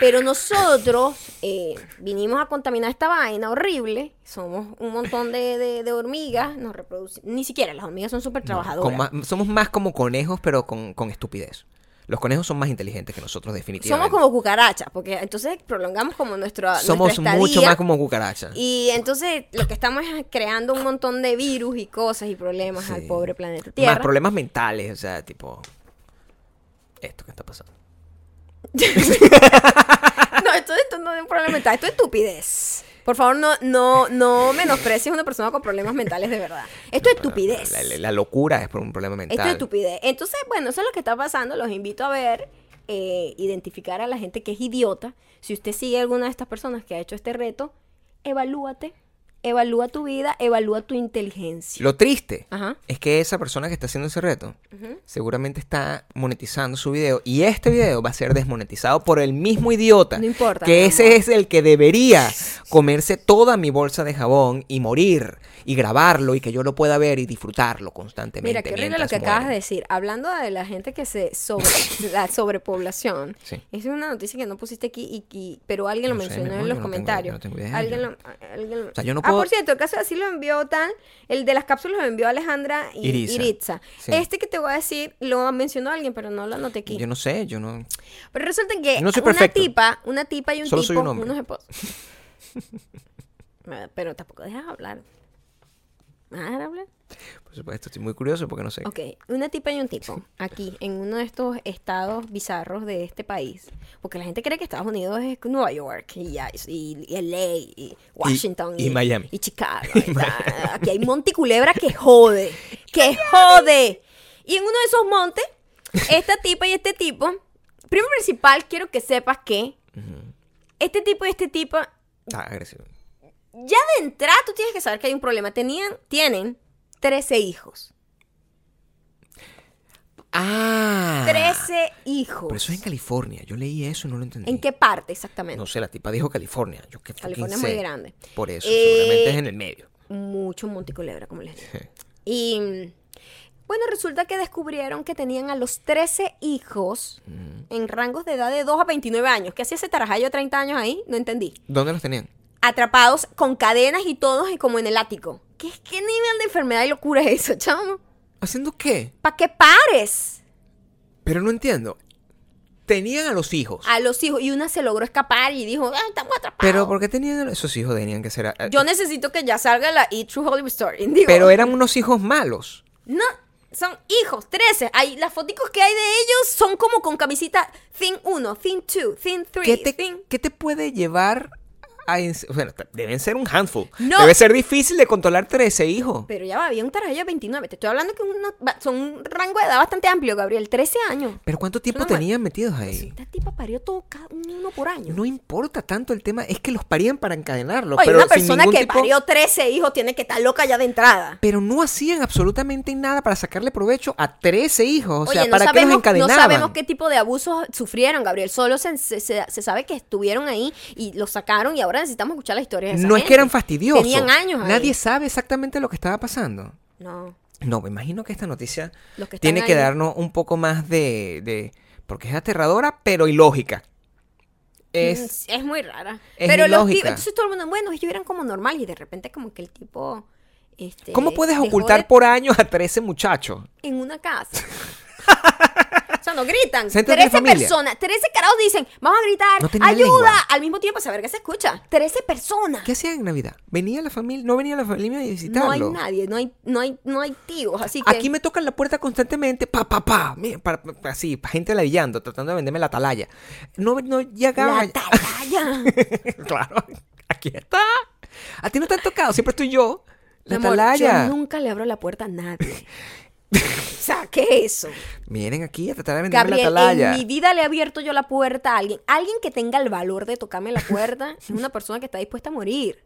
A: Pero nosotros eh, vinimos a contaminar esta vaina horrible. Somos un montón de, de- de hormigas. Nos reproducimos. Ni siquiera las hormigas son súper trabajadoras.
B: Más- somos más como conejos, pero con, con estupidez. Los conejos son más inteligentes que nosotros,
A: Somos
B: definitivamente.
A: como cucarachas, porque entonces prolongamos como nuestra,
B: Somos
A: nuestra
B: mucho más como cucarachas.
A: Y entonces lo que estamos es creando un montón de virus y cosas y problemas
B: Sí.
A: al pobre planeta
B: Más
A: Tierra.
B: problemas mentales, o sea, tipo. Esto que está pasando. [LAUGHS]
A: No, esto, esto no es un problema mental, esto es estupidez. Por favor, no, no, no menosprecies a una persona con problemas mentales de verdad. Esto es estupidez.
B: La, la- la locura es por un problema mental.
A: Esto es estupidez. Entonces, bueno, eso es lo que está pasando. Los invito a ver, eh, identificar a la gente que es idiota. Si usted sigue a alguna de estas personas que ha hecho este reto, evalúate. Evalúa tu vida, evalúa tu inteligencia.
B: Lo triste
A: Ajá.
B: es que esa persona que está haciendo ese reto seguramente está monetizando su video y este video va a ser desmonetizado por el mismo idiota.
A: No importa,
B: Que ese
A: amor.
B: es el que debería comerse toda mi bolsa de jabón y morir y grabarlo y que yo lo pueda ver y disfrutarlo constantemente.
A: Mira, qué horrible lo que acabas de decir. Hablando de la gente que se sobre [LAUGHS] la sobrepoblación.
B: Sí.
A: Es una noticia que no pusiste aquí, y, y- pero alguien lo
B: No
A: mencionó en los
B: no
A: comentarios.
B: tengo idea,
A: Alguien lo, alguien lo-
B: O sea, yo no
A: Ah,
B: puedo-
A: por cierto, el caso de así lo envió tal. El de las cápsulas lo envió Alejandra y-
B: Iritza.
A: Iritza.
B: Sí.
A: Este que te voy a decir lo mencionó alguien, pero no lo anoté aquí.
B: Yo no sé, yo no.
A: Pero resulta que
B: No soy
A: una tipa, una tipa y un
B: Solo
A: tipo,
B: soy un
A: unos esposos. [LAUGHS] pero tampoco dejas hablar. ¿Me vas a dejar hablar?
B: Por supuesto, estoy muy curioso porque no sé.
A: Ok, una tipa y un tipo, aquí, en uno de estos estados bizarros de este país, porque la gente cree que Estados Unidos es Nueva York, y, y, y LA, y Washington,
B: y Miami.
A: y Chicago. [LAUGHS] Aquí hay monte y culebra que jode, que jode. Y en uno de esos montes, esta tipa y este tipo, primero principal, quiero que sepas que este tipo y este tipo,
B: Ah, agresivo.
A: Ya de entrada tú tienes que saber que hay un problema. Tenían, tienen 13 hijos.
B: Ah.
A: 13 hijos.
B: Pero eso es en California. Yo leí eso y no lo entendí.
A: ¿En qué parte exactamente?
B: No sé, la tipa dijo California. Yo qué
A: California es
B: sé.
A: muy grande.
B: Por eso,
A: Eh,
B: seguramente es en el medio.
A: Mucho monticulebra, como les digo. [LAUGHS] Y bueno, resulta que descubrieron que tenían a los 13 hijos en rangos de edad de 2 a 29 años. ¿Qué hacía ese tarajayo de 30 años ahí? No entendí.
B: ¿Dónde los tenían?
A: Atrapados con cadenas y todos y como en el ático. ¿Qué, qué nivel de enfermedad y locura es eso, chamo?
B: ¿Haciendo qué?
A: ¿Para que pares
B: Pero no entiendo. Tenían a los hijos.
A: a los hijos? Y una se logró escapar y dijo, ah, estamos atrapados.
B: Pero ¿por qué tenían a esos hijos? Tenían que ser... a-
A: Yo necesito que ya salga la E True Hollywood Story. [LAUGHS] Digo,
B: Pero eran unos hijos malos.
A: No, son hijos, 13. Hay, las fotos que hay de ellos son como con camisita Thing 1, Thing 2, Thing 3,
B: ¿Qué te, qué te puede llevar a... Bueno, deben ser un handful.
A: No.
B: Debe ser difícil de controlar 13 hijos.
A: Pero ya va, había un tarajo de 29. Te estoy hablando que uno- son un rango de edad bastante amplio, Gabriel. 13 años.
B: ¿Pero cuánto tiempo tenían metidos ahí?
A: Esta tipa parió todo cada uno por año.
B: No importa tanto el tema, es que los parían para encadenarlos.
A: Oye,
B: pero
A: una persona que
B: tipo-
A: parió 13 hijos tiene que estar loca ya de entrada.
B: Pero no hacían absolutamente nada para sacarle provecho a 13 hijos. O sea,
A: Oye, no
B: ¿para qué los
A: sabemos, no
B: encadenaban?
A: sabemos qué tipo de abusos sufrieron, Gabriel. Solo se, se- se- se sabe que estuvieron ahí y los sacaron y ahora necesitamos escuchar la historia de esa
B: No es que eran fastidiosos.
A: Tenían años ahí.
B: Nadie sabe exactamente lo que estaba pasando.
A: No.
B: No, me imagino que esta noticia
A: Los que
B: tiene que darnos un poco más de, de- Porque es aterradora, pero ilógica. Es...
A: Mm, es muy rara.
B: es
A: Pero los
B: ilógica.
A: tipos, entonces todo el mundo, bueno, ellos eran como normal y de repente como que el tipo... Este,
B: ¿Cómo puedes ocultar
A: de-
B: por años a 13 muchachos?
A: En una casa. [LAUGHS] [LAUGHS] o sea, no gritan.
B: De
A: 13
B: familia.
A: personas, 13 carajos dicen, vamos a gritar,
B: No
A: ayuda,
B: lengua.
A: al mismo tiempo saber que se escucha. 13 personas.
B: ¿Qué hacían en Navidad? ¿Venía la familia? ¿No venía la familia a visitarlo?
A: No hay nadie, no hay, no hay, no hay tíos, así que...
B: Aquí me tocan la puerta constantemente, pa, pa, pa, mira, para- así, pa- gente ladillando, tratando de venderme la atalaya. No, no llegaba.
A: La atalaya. [LAUGHS]
B: claro, aquí está. A ti no te han tocado, siempre estoy yo. La
A: Mi amor,
B: atalaya.
A: Yo nunca le abro la puerta a nadie. [LAUGHS] [LAUGHS] o sea, ¿qué es eso?
B: Vienen aquí a tratar de venderme
A: Gabriel,
B: la atalaya.
A: en mi vida le he abierto yo la puerta a alguien. Alguien que tenga el valor de tocarme la puerta es una persona que está dispuesta a morir.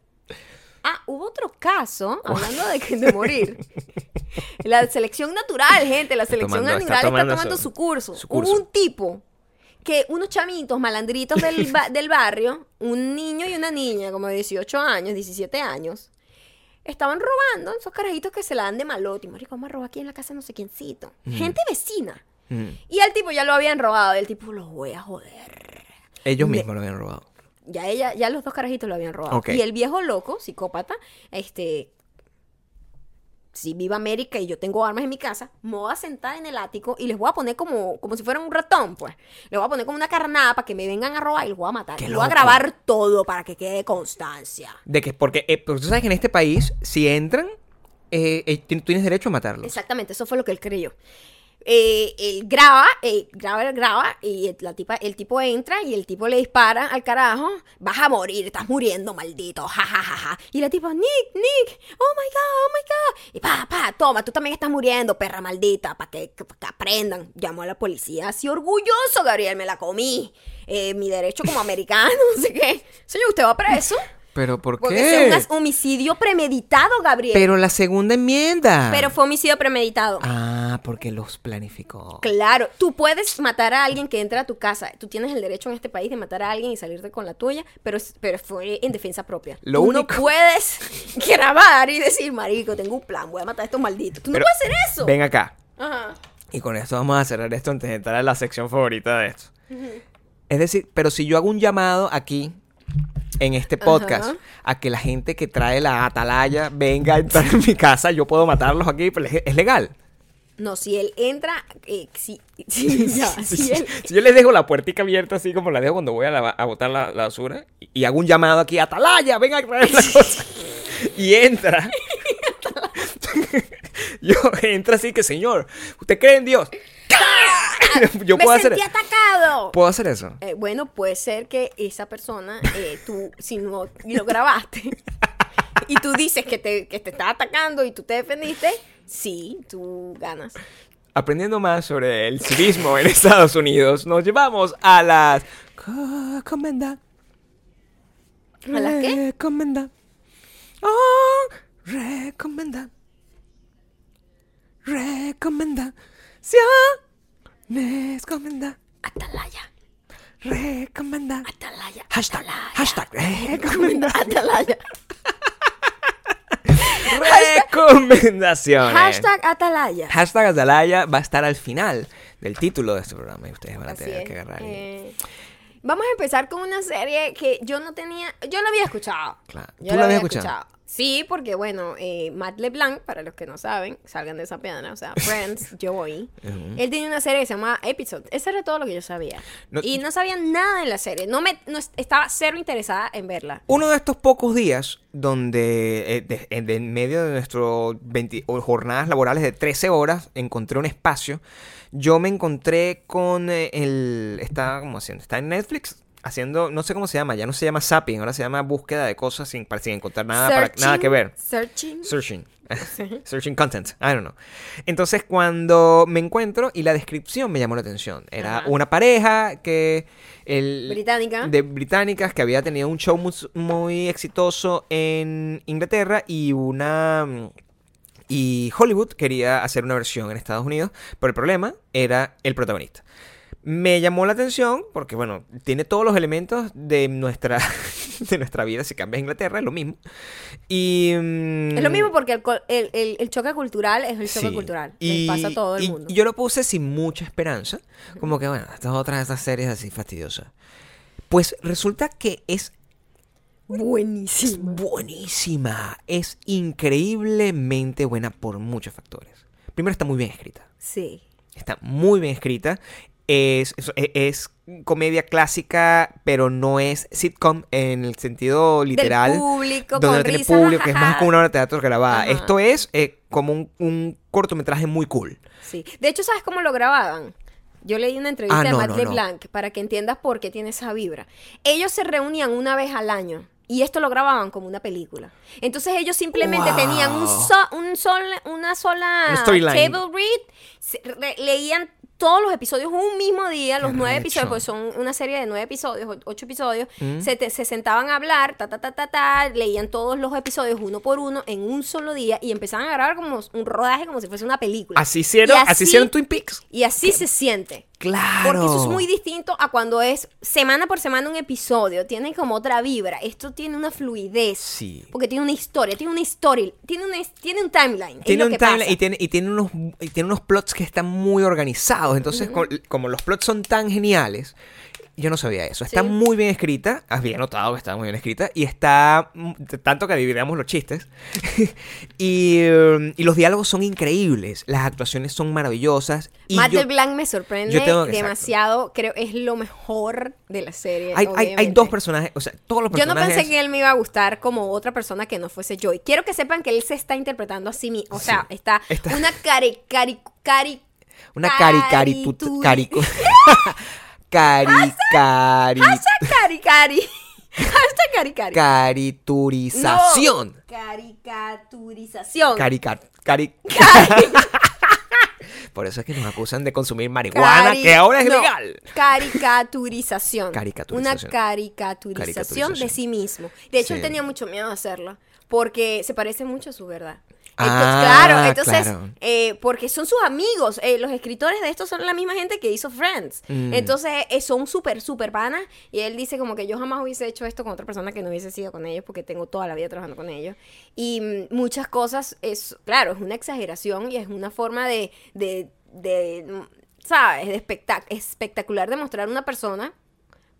A: Ah, hubo otro caso, hablando de, que- de morir. La selección natural, gente, la selección
B: tomando-
A: natural está
B: tomando
A: tomando,
B: su-
A: su, curso.
B: su curso.
A: Hubo un tipo que unos chamitos malandritos del, ba- del barrio, un niño y una niña, como de 18 años, 17 años, estaban robando esos carajitos que se la dan de malote. Y, marico, vamos a robar aquí en la casa no sé quiéncito. Gente vecina.
B: Mm.
A: Y al tipo ya lo habían robado. Y el tipo, los voy a joder.
B: Ellos mismos lo habían robado.
A: Ya ella, ya los dos carajitos lo habían robado. Y el viejo loco, psicópata, este. Si viva América y yo tengo armas en mi casa, me voy a sentar en el ático y les voy a poner como, como si fueran un ratón, pues. Les voy a poner como una carnada para que me vengan a robar y los voy a matar.
B: ¡Qué
A: Y voy a grabar todo para que quede constancia.
B: De que, porque, eh, porque tú sabes que en este país, si entran, eh, eh, tienes derecho a matarlos.
A: Exactamente, eso fue lo que él creyó. Eh, él graba, eh, graba, graba, y la tipa, el tipo entra y el tipo le dispara al carajo. Vas a morir, estás muriendo, maldito. Ja, ja, ja, ja. Y la tipa, Nick, Nick, oh my god, oh my god. Y pa, pa, toma, tú también estás muriendo, perra maldita, para que, pa' que aprendan. Llamó a la policía, así orgulloso, Gabriel, me la comí. Eh, mi derecho como americano, [LAUGHS] no sé qué. Señor, usted va preso.
B: ¿Pero por
A: Porque
B: qué?
A: ese es un homicidio premeditado, Gabriel.
B: Pero la segunda enmienda.
A: Pero fue homicidio premeditado.
B: Ah, porque los planificó.
A: Claro, tú puedes matar a alguien que entra a tu casa. Tú tienes el derecho en este país de matar a alguien y salirte con la tuya, pero, pero fue en defensa propia.
B: Lo
A: tú
B: único-
A: no puedes [LAUGHS] grabar y decir, marico, tengo un plan, voy a matar a estos malditos. Tú
B: Pero
A: no puedes hacer eso.
B: Ven acá.
A: Ajá.
B: Y con esto vamos a cerrar esto antes de entrar a la sección favorita de esto. Es decir, pero si yo hago un llamado aquí en este podcast
A: Ajá.
B: a que la gente que trae la atalaya venga a entrar en mi casa, yo puedo matarlos aquí, pero es legal.
A: No, si él entra, eh, si, [LAUGHS] si- ya,
B: Si,
A: si él-
B: si yo les dejo la puertica abierta así como la dejo cuando voy a, la- a botar la, la basura y, y hago un llamado aquí, Atalaya, venga a traer la cosa. y entra. [LAUGHS] [LAUGHS] yo entra así que, señor, ¿usted cree en Dios? [LAUGHS] yo
A: me
B: puedo hacer
A: sentí atacado.
B: ¿Puedo hacer eso?
A: Eh, bueno, puede ser que esa persona, eh, tú, si no lo grabaste y tú dices que te, que te está atacando y tú te defendiste, sí, tú ganas.
B: Aprendiendo más sobre el civismo en Estados Unidos, nos llevamos a las... Recomenda.
A: ¿A las qué?
B: Recomenda. Oh, recomenda. Recomenda. Recomenda.
A: Atalaya,
B: Recomenda.
A: atalaya,
B: Hashtag.
A: atalaya.
B: Hashtag. Recomenda. [LAUGHS]
A: Atalaya.
B: Recomendaciones.
A: Hashtag Atalaya.
B: Hashtag Atalaya va a estar al final del título de este programa y ustedes van a
A: Así
B: tener
A: es.
B: que agarrar. y-
A: Eh, vamos a empezar con una serie que yo no tenía, yo la había escuchado.
B: Claro.
A: Yo
B: ¿Tú la habías escuchado?
A: Sí, porque bueno, eh, Matt LeBlanc, para los que no saben, salgan de esa piedra, o sea, [LAUGHS] Friends, Joey. Él tenía una serie que se llama Episode. Eso era todo lo que yo sabía.
B: No-
A: y no sabía nada de la serie. No me, no es- estaba cero interesada en verla.
B: Uno de estos pocos días donde eh, de- en de en medio de nuestras jornadas laborales de 13 horas encontré un espacio, yo me encontré con eh, el... Está como haciendo, está en Netflix haciendo, no sé cómo se llama, ya no se llama zapping, ahora se llama búsqueda de cosas sin, para- sin encontrar nada, para, nada que ver.
A: Searching.
B: Searching. [LAUGHS] Searching content. I don't know. Entonces, cuando me encuentro y la descripción me llamó la atención. Era
A: Ajá.
B: una pareja que. El,
A: Británica.
B: De británicas que había tenido un show muy, muy exitoso en Inglaterra y una. Y Hollywood quería hacer una versión en Estados Unidos, pero el problema era el protagonista. Me llamó la atención porque, bueno, tiene todos los elementos de nuestra, [LAUGHS] de nuestra vida. Si cambias a Inglaterra, es lo mismo. Y, mm,
A: Es lo mismo porque el, el- el- el choque cultural es el choque
B: Sí.
A: cultural.
B: Y,
A: pasa a todo el
B: y-
A: mundo.
B: y yo lo puse sin mucha esperanza. Como que, bueno, estas otras de estas series así fastidiosas. Pues resulta que es
A: Buenísimo.
B: buenísima. Es increíblemente buena por muchos factores. Primero, está muy bien escrita.
A: Sí.
B: Está muy bien escrita. Es, es, es comedia clásica, pero no es sitcom en el sentido literal.
A: Del público,
B: donde
A: con
B: no tiene
A: risas,
B: público, que es más como una obra de teatro grabada.
A: Ajá.
B: Esto es eh, como un, un cortometraje muy cool.
A: Sí. De hecho, ¿sabes cómo lo grababan? Yo leí una entrevista
B: Ah,
A: de
B: no,
A: Matt
B: no, no.
A: LeBlanc para que entiendas por qué tiene esa vibra. Ellos se reunían una vez al año y esto lo grababan como una película. Entonces ellos simplemente
B: Wow.
A: tenían un, so- un sol, una sola table read, re- leían todos los episodios un mismo día, los nueve episodios, porque son una serie de nueve episodios, ocho episodios,
B: Mm.
A: se, te- se sentaban a hablar, ta, ta, ta, ta, ta, leían todos los episodios uno por uno en un solo día y empezaban a grabar como un rodaje como si fuese una película.
B: Así hicieron,
A: Y
B: así, hicieron Twin Peaks.
A: Y así se siente.
B: Claro.
A: Porque eso es muy distinto a cuando es semana por semana un episodio. Tiene como otra vibra. Esto tiene una fluidez.
B: Sí.
A: Porque tiene una historia, tiene una historia, tiene, una, tiene un timeline.
B: Tiene un timeline y tiene, y, tiene unos, y tiene unos plots que están muy organizados. Entonces, co- como los plots son tan geniales, yo no sabía eso. Está
A: Sí.
B: muy bien escrita. Había notado que está muy bien escrita. Y está mm, tanto que dividamos los chistes. [LAUGHS] y, um, y los diálogos son increíbles. Las actuaciones son maravillosas. Y
A: Matt
B: yo-
A: me sorprende
B: yo tengo que-
A: demasiado. Creo es lo mejor de la serie.
B: hay, hay, hay dos personajes. O sea, todos los
A: Yo no
B: personajes.
A: pensé que él me iba a gustar como otra persona que no fuese Joy. Quiero que sepan que él se está interpretando a sí mismo. O sea,
B: Sí.
A: está,
B: Está-
A: una cari, cari, cari,
B: Una cari cari carico. [LAUGHS] [LAUGHS] cari cari
A: Hashtag cari cari. Hashtag cari cari.
B: cariturización.
A: No, caricaturización.
B: Carica- cari-
A: Cari- [LAUGHS]
B: Por eso es que nos acusan de consumir marihuana,
A: cari-
B: que ahora es
A: no,
B: legal.
A: Caricaturización.
B: Caricaturización.
A: Una caricaturización de sí mismo. De hecho, él
B: Sí.
A: tenía mucho miedo de hacerlo. Porque se parece mucho a su verdad.
B: Ah,
A: Entonces, claro, entonces,
B: claro.
A: eh, porque son sus amigos. eh, los escritores de esto son la misma gente que hizo Friends.
B: Mm.
A: Entonces, eh, son súper, súper panas. Y él dice como que yo jamás hubiese hecho esto con otra persona que no hubiese sido con ellos porque tengo toda la vida trabajando con ellos. Y mm, muchas cosas, es claro, es una exageración y es una forma de, de, de, mm, ¿sabes? De espectac- espectacular de mostrar una persona.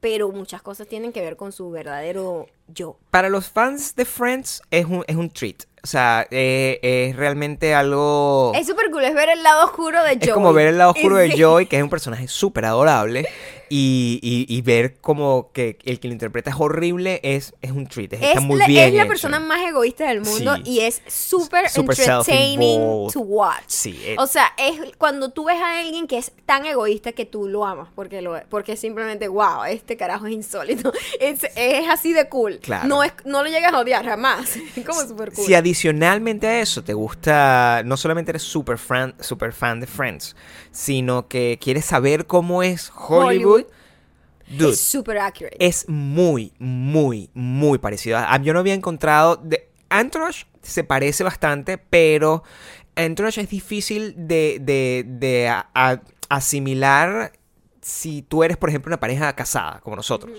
A: Pero muchas cosas tienen que ver con su verdadero yo.
B: Para los fans de Friends es un, es un treat. O sea, eh, es realmente algo...
A: Es súper cool, es ver el lado oscuro de Joey.
B: Es como ver el lado oscuro de. [LAUGHS] Joey, que es un personaje súper adorable. Y, y- y ver como que el que lo interpreta es horrible es, es un treat. Es, está
A: Es
B: muy
A: la,
B: bien
A: es la
B: hecho.
A: persona más egoísta del mundo
B: Sí.
A: y es súper
B: Súper
A: entertaining to watch.
B: Sí, eh.
A: O sea, es cuando tú ves a alguien que es tan egoísta que tú lo amas, porque lo porque simplemente, wow, este carajo es insólito. [LAUGHS] Es, es así de cool.
B: Claro.
A: No, es, no lo llegas a odiar jamás. [LAUGHS] Es como súper cool.
B: Si adicionalmente a eso te gusta, no solamente eres super fan, super fan de Friends, sino que quieres saber cómo es Hollywood. Dude,
A: es súper accurate.
B: es muy, muy, muy parecido. A, yo no había encontrado. De, se parece bastante, pero Entourage es difícil de, de, de a- a- asimilar si tú eres, por ejemplo, una pareja casada, como nosotros.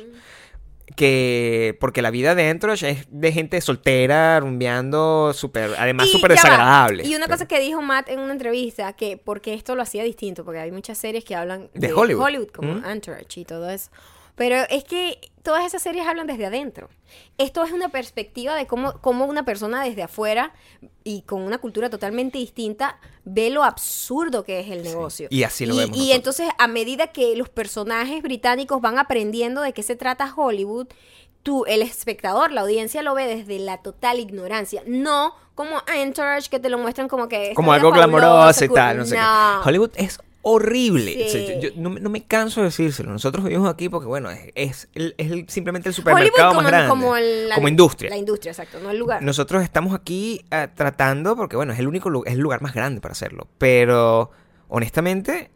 B: Que. Porque la vida de Entourage es de gente soltera, rumbeando, súper. Además, súper
A: va.
B: desagradable.
A: Y una
B: Pero-
A: cosa que dijo Matt en una entrevista, que porque esto lo hacía distinto, porque hay muchas series que hablan
B: De Hollywood.
A: como
B: Mm.
A: Entourage y todo eso. Pero es que todas esas series hablan desde adentro. Esto es una perspectiva de cómo, cómo una persona desde afuera y con una cultura totalmente distinta ve lo absurdo que es el negocio.
B: y así lo
A: y,
B: vemos
A: Y
B: nosotros.
A: entonces, a medida que los personajes británicos van aprendiendo de qué se trata Hollywood, tú, el espectador, la audiencia lo ve desde la total ignorancia. No como Entourage, que te lo muestran como que...
B: como algo glamoroso y
A: cool.
B: tal, no sé qué. Hollywood es horrible.
A: Sí.
B: O sea, yo, yo no, me- no me canso de decírselo. Nosotros vivimos aquí porque, bueno, es, es, el- es el- simplemente el supermercado
A: como,
B: más grande.
A: como el- la-
B: como industria.
A: La industria, exacto, no el lugar.
B: Nosotros estamos aquí ah, tratando, porque, bueno, es el único es el lugar más grande para hacerlo. Pero, honestamente,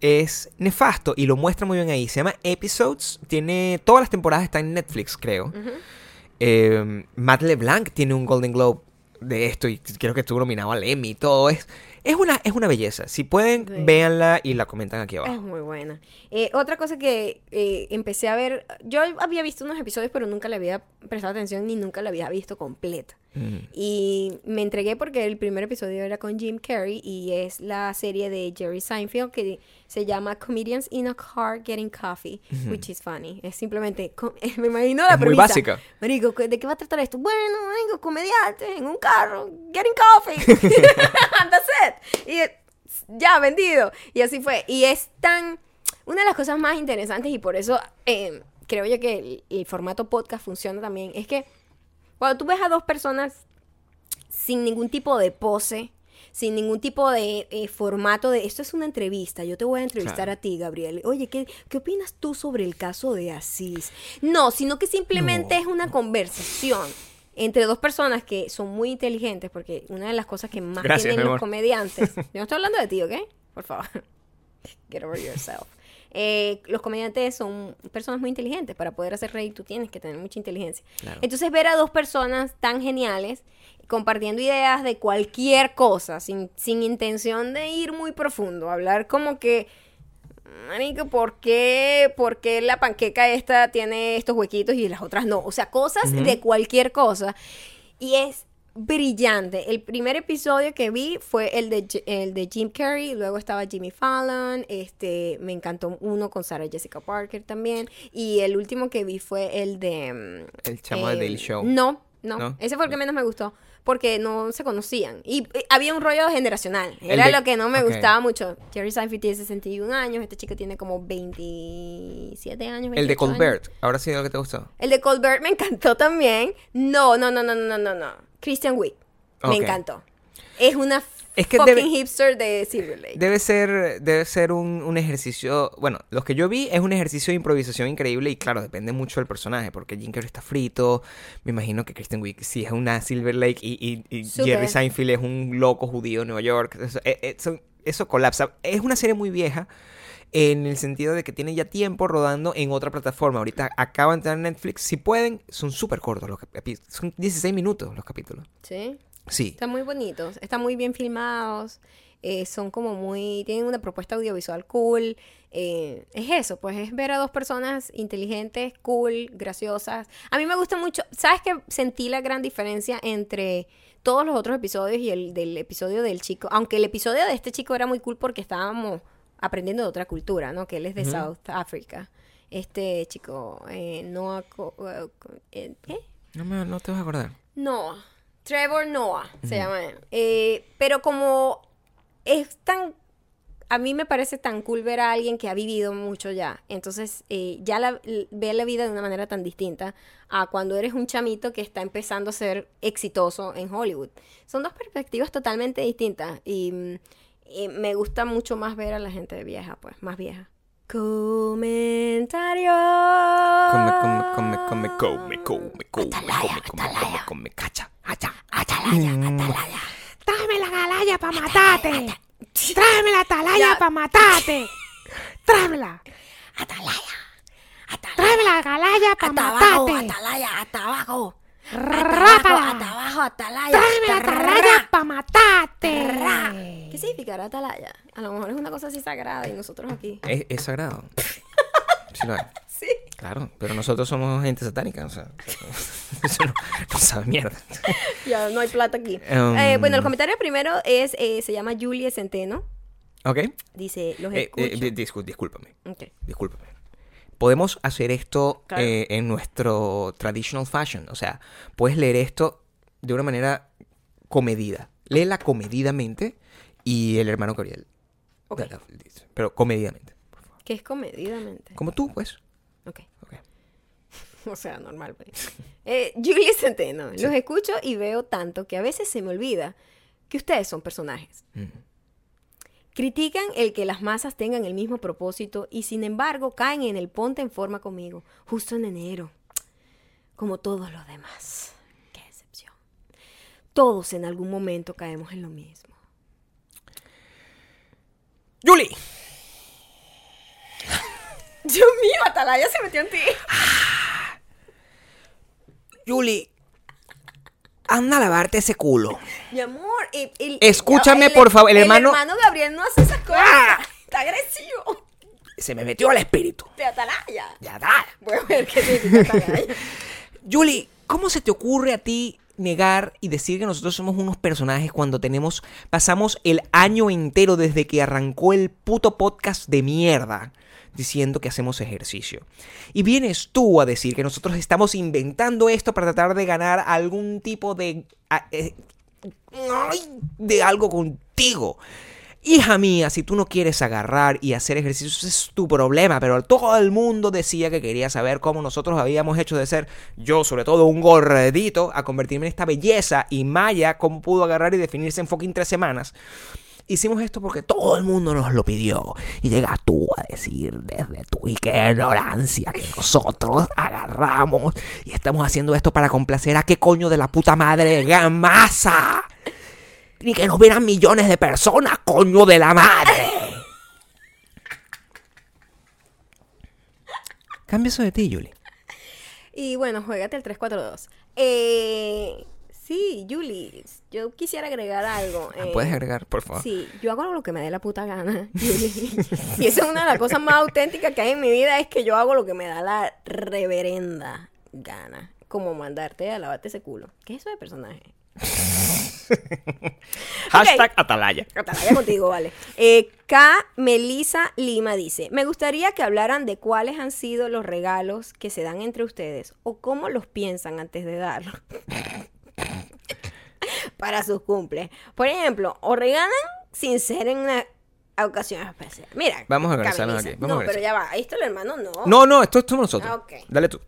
B: es nefasto y lo muestra muy bien ahí. Se llama Episodes. Tiene. Todas las temporadas están en Netflix, creo.
A: Ujú.
B: Eh, Matt LeBlanc tiene un Golden Globe de esto y creo que estuvo nominado al Emmy y todo. Es, es, una, es una belleza. Si pueden,
A: Sí.
B: véanla y la comentan aquí
A: Es
B: abajo.
A: muy buena. Eh, otra cosa que eh, empecé a ver, yo había visto unos episodios, pero nunca le había prestado atención ni nunca la había visto completa.
B: Mm.
A: Y me entregué porque el primer episodio era con Jim Carrey y es la serie de Jerry Seinfeld que se llama Comedians in a Car Getting Coffee, which is funny. Es simplemente, [LAUGHS] me imagino la
B: Es muy
A: premisa.
B: básica.
A: Marico, ¿de qué va a tratar esto? Bueno, marico, comediantes en un carro, getting coffee. [LAUGHS] [LAUGHS] That's it. Y ya, vendido. Y así fue. Y es tan... Una de las cosas más interesantes y por eso eh, creo yo que el, el formato podcast funciona también es que cuando tú ves a dos personas sin ningún tipo de pose, sin ningún tipo de eh, formato de esto es una entrevista, yo te voy a entrevistar
B: Claro.
A: a ti, Gabriel. Oye, ¿qué, ¿qué opinas tú sobre el caso de Asís? No, sino que simplemente
B: No.
A: es una conversación entre dos personas que son muy inteligentes, porque una de las cosas que más
B: Gracias,
A: tienen los comediantes. [LAUGHS] Yo no estoy hablando de ti, ¿ok? Por favor. [LAUGHS] Get over yourself. Eh, los comediantes son personas muy inteligentes. Para poder hacer reír, tú tienes que tener mucha inteligencia.
B: Claro.
A: Entonces, ver a dos personas tan geniales compartiendo ideas de cualquier cosa, sin, sin intención de ir muy profundo, hablar como que. Marico, ¿por qué, ¿por qué la panqueca esta tiene estos huequitos y las otras no? O sea, cosas de cualquier cosa. Y es brillante. El primer episodio que vi fue el de, el de Jim Carrey, luego estaba Jimmy Fallon, este, me encantó uno con Sarah Jessica Parker también, y el último que vi fue el de... mm,
B: El chamo de Daily Show.
A: No, no,
B: ¿No?
A: ese fue el que menos me gustó, porque no se conocían, y había un rollo generacional, era
B: de-
A: lo que no me gustaba mucho. Jerry Seinfeld tiene 61 años, este chico tiene como 27 años.
B: El de
A: 28 años.
B: Colbert. Ahora sí lo que te gustó.
A: El de Colbert me encantó también. No, no, no, no, no, no, no. Christian Wick. Me encantó. Es una
B: Es que
A: fucking
B: debe-
A: hipster de Silver Lake.
B: Debe ser, debe ser un, un ejercicio. Bueno, los que yo vi es un ejercicio de improvisación increíble y claro, depende mucho del personaje, porque Jim Carrey está frito. Me imagino que Kristen Wiig sí es una Silver Lake y, y- y. Jerry Seinfeld es un loco judío de Nueva York. Eso, eh, eh, son- eso colapsa. Es una serie muy vieja en el sentido de que tiene ya tiempo rodando en otra plataforma. Ahorita acaba de entrar en Netflix. Si pueden, son súper cortos los capítulos. Son 16 minutos los capítulos.
A: Sí.
B: Sí.
A: Están muy bonitos. Están muy bien filmados. eh, son como muy. Tienen una propuesta audiovisual cool. eh, es eso, pues es ver a dos personas inteligentes, cool, graciosas. A mí me gusta mucho. ¿Sabes que sentí la gran diferencia entre todos los otros episodios y el del episodio del chico? Aunque el episodio de este chico era muy cool porque estábamos aprendiendo de otra cultura, ¿no? Que él es de South Africa. Este chico, eh, Noah. Co- eh.
B: No, me- no te vas a acordar.
A: Noah. Trevor Noah se llama él. Eh, pero como es tan. A mí me parece tan cool ver a alguien que ha vivido mucho ya. Entonces, eh, ya la, ve la vida de una manera tan distinta a cuando eres un chamito que está empezando a ser exitoso en Hollywood. Son dos perspectivas totalmente distintas. Y, mm, y me gusta mucho más ver a la gente vieja, pues, más vieja. Comentario.
B: Come, come, come, come, come, come, come,
A: Atalaya,
B: come, come,
A: atalaya.
B: come, come, cacha, hacha.
A: Atalaya,
B: Mm.
A: atalaya.
C: Tráeme la atalaya para matarte. Tráeme la atalaya
A: Ya.
C: para matarte. Tráemela.
A: Atalaya. Atalaya.
C: Tráeme la atalaya para matarte.
A: atalaya, hasta abajo.
C: Rápala.
A: hasta abajo, atalaya.
C: Tráeme la atalaya para matarte.
A: ¿Qué significará atalaya? A lo mejor es una cosa así sagrada y nosotros aquí.
B: Es, es sagrado. [LAUGHS] Sí lo es.
A: Sí.
B: Claro, pero nosotros somos gente satánica, o sea, [LAUGHS] eso no, no sabe mierda. [LAUGHS]
A: Ya no hay plata aquí.
B: Um.
A: Eh, bueno, el comentario primero es, eh, se llama Julie Centeno.
B: ¿Ok?
A: Dice, los
B: Eh,
A: escucho.
B: eh, discúlpame,
A: Ok.
B: discúlpame. Podemos hacer esto
A: Claro.
B: eh, en nuestro traditional fashion, o sea, puedes leer esto de una manera comedida. Léela comedidamente y el hermano Gabriel.
A: Ok.
B: dice, Pero comedidamente.
A: Que es comedidamente.
B: Como tú, pues.
A: Ok.
B: Ok. [LAUGHS]
A: O sea, normal. pues. Eh, Julie Centeno. Los escucho y veo tanto que a veces se me olvida que ustedes son personajes.
B: Mm.
A: Critican el que las masas tengan el mismo propósito y sin embargo caen en el ponte en forma conmigo, justo en enero, como todos los demás. Qué decepción. Todos en algún momento caemos en lo mismo.
B: Julie. [LAUGHS]
A: Dios mío, Atalaya se metió en ti.
B: Julie. Anda a lavarte ese culo.
A: Mi amor, el- el-
B: Escúchame,
A: el-
B: por favor, el hermano-
A: El hermano Gabriel no hace esas cosas.
B: ¡Ah!
A: Está agresivo.
B: Se me metió al espíritu.
A: De Atalaya.
B: Ya está.
A: Voy a ver qué Atalaya. [LAUGHS]
B: Julie, ¿cómo se te ocurre a ti negar y decir que nosotros somos unos personajes cuando tenemos, pasamos el año entero desde que arrancó el puto podcast de mierda diciendo que hacemos ejercicio? Y vienes tú a decir que nosotros estamos inventando esto para tratar de ganar algún tipo de... eh, de algo contigo. Hija mía, si tú no quieres agarrar y hacer ejercicios, es tu problema. Pero todo el mundo decía que quería saber cómo nosotros habíamos hecho de ser, yo sobre todo, un gordito, a convertirme en esta belleza. Y Maya, cómo pudo agarrar y definirse en fucking tres semanas. Hicimos esto porque todo el mundo nos lo pidió. Y llegas tú a decir desde tu ignorancia que nosotros agarramos y estamos haciendo esto para complacer a qué coño de la puta madre gamasa. Ni que nos vieran millones de personas, coño de la madre. Cambia eso de ti, Julie.
A: Y bueno, juégate el 342. Eh, sí, Julie, yo quisiera agregar algo.
B: Ah,
A: eh,
B: ¿Puedes agregar, por favor?
A: Sí, yo hago lo que me dé la puta gana, [LAUGHS] Julie. y esa es una de las cosas más auténticas que hay en mi vida, es que yo hago lo que me da la reverenda gana. Como mandarte a lavarte ese culo. ¿Qué es eso de personaje? [LAUGHS]
B: Hashtag Atalaya.
A: Atalaya contigo, vale. Eh, K. Melisa Lima dice: Me gustaría que hablaran de cuáles han sido los regalos que se dan entre ustedes o cómo los piensan antes de darlos. [LAUGHS] Para sus cumples. Por ejemplo, o regalan sin ser en una ocasión especial. Mira.
B: Vamos a organizarnos aquí, vamos a
A: no, pero ya va. Ahí está el hermano, no.
B: No, no, esto, esto somos nosotros.
A: Ah, ok.
B: Dale tú.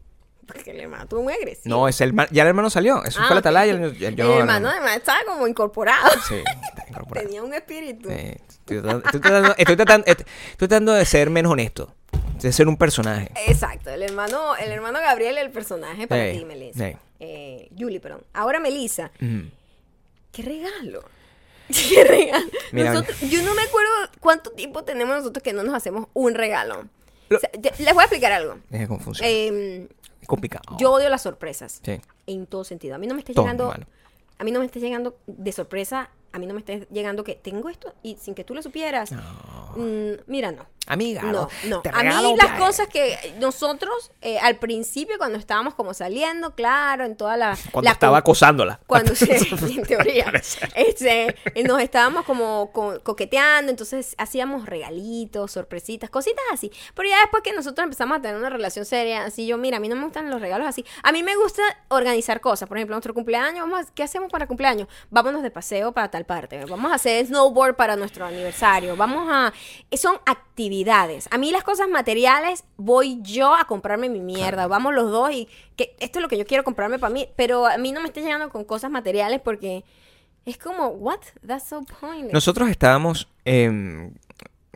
A: Porque el hermano tuvo muy agresivo.
B: No, es el ya el hermano salió. Eso
A: Ah,
B: fue la. Atalaya. yo-
A: el
B: yo-
A: hermano además estaba como incorporado.
B: Sí, está incorporado. [LAUGHS]
A: Tenía un espíritu.
B: Sí, estoy, tratando, estoy, tratando, estoy, tratando, estoy tratando de ser menos honesto. De ser un personaje.
A: Exacto, el hermano, el hermano Gabriel, el personaje para ti, Melissa.
B: ey.
A: Eh, Julie, perdón. Ahora, Melissa,
B: Mm.
A: ¿Qué regalo? [LAUGHS] ¿Qué regalo?
B: Mira,
A: Nosotros- yo no me acuerdo cuánto tiempo tenemos nosotros que no nos hacemos un regalo.
B: Lo-
A: O sea, te- les voy a explicar algo.
B: Es.
A: Eh,
B: es complicado.
A: yo odio las sorpresas.
B: Sí.
A: En todo sentido. A mí no me está llegando. A mí no me está llegando de sorpresa. A mí no me está llegando que tengo esto y sin que tú lo supieras. Mm, mira, no.
B: Amiga,
A: No, no.
B: te
A: A mí las cosas que nosotros eh, al principio cuando estábamos como saliendo, claro, en toda la...
B: Cuando
A: la
B: estaba acosándola.
A: Cuando sí, [LAUGHS] en teoría. [LAUGHS] Este, nos estábamos como co- coqueteando, entonces hacíamos regalitos, sorpresitas, cositas así. Pero ya después que nosotros empezamos a tener una relación seria, así yo, mira, a mí no me gustan los regalos así. A mí me gusta organizar cosas. Por ejemplo, nuestro cumpleaños, vamos a- ¿qué hacemos para cumpleaños? Vámonos de paseo para tal parte. Vamos a hacer snowboard para nuestro aniversario. Vamos a... Son actividades. A mí las cosas materiales voy yo a comprarme mi mierda. Vamos los dos y que esto es lo que yo quiero comprarme para mí. Pero a mí no me esté llegando con cosas materiales porque es como, what? That's so pointless.
B: Nosotros estábamos, em,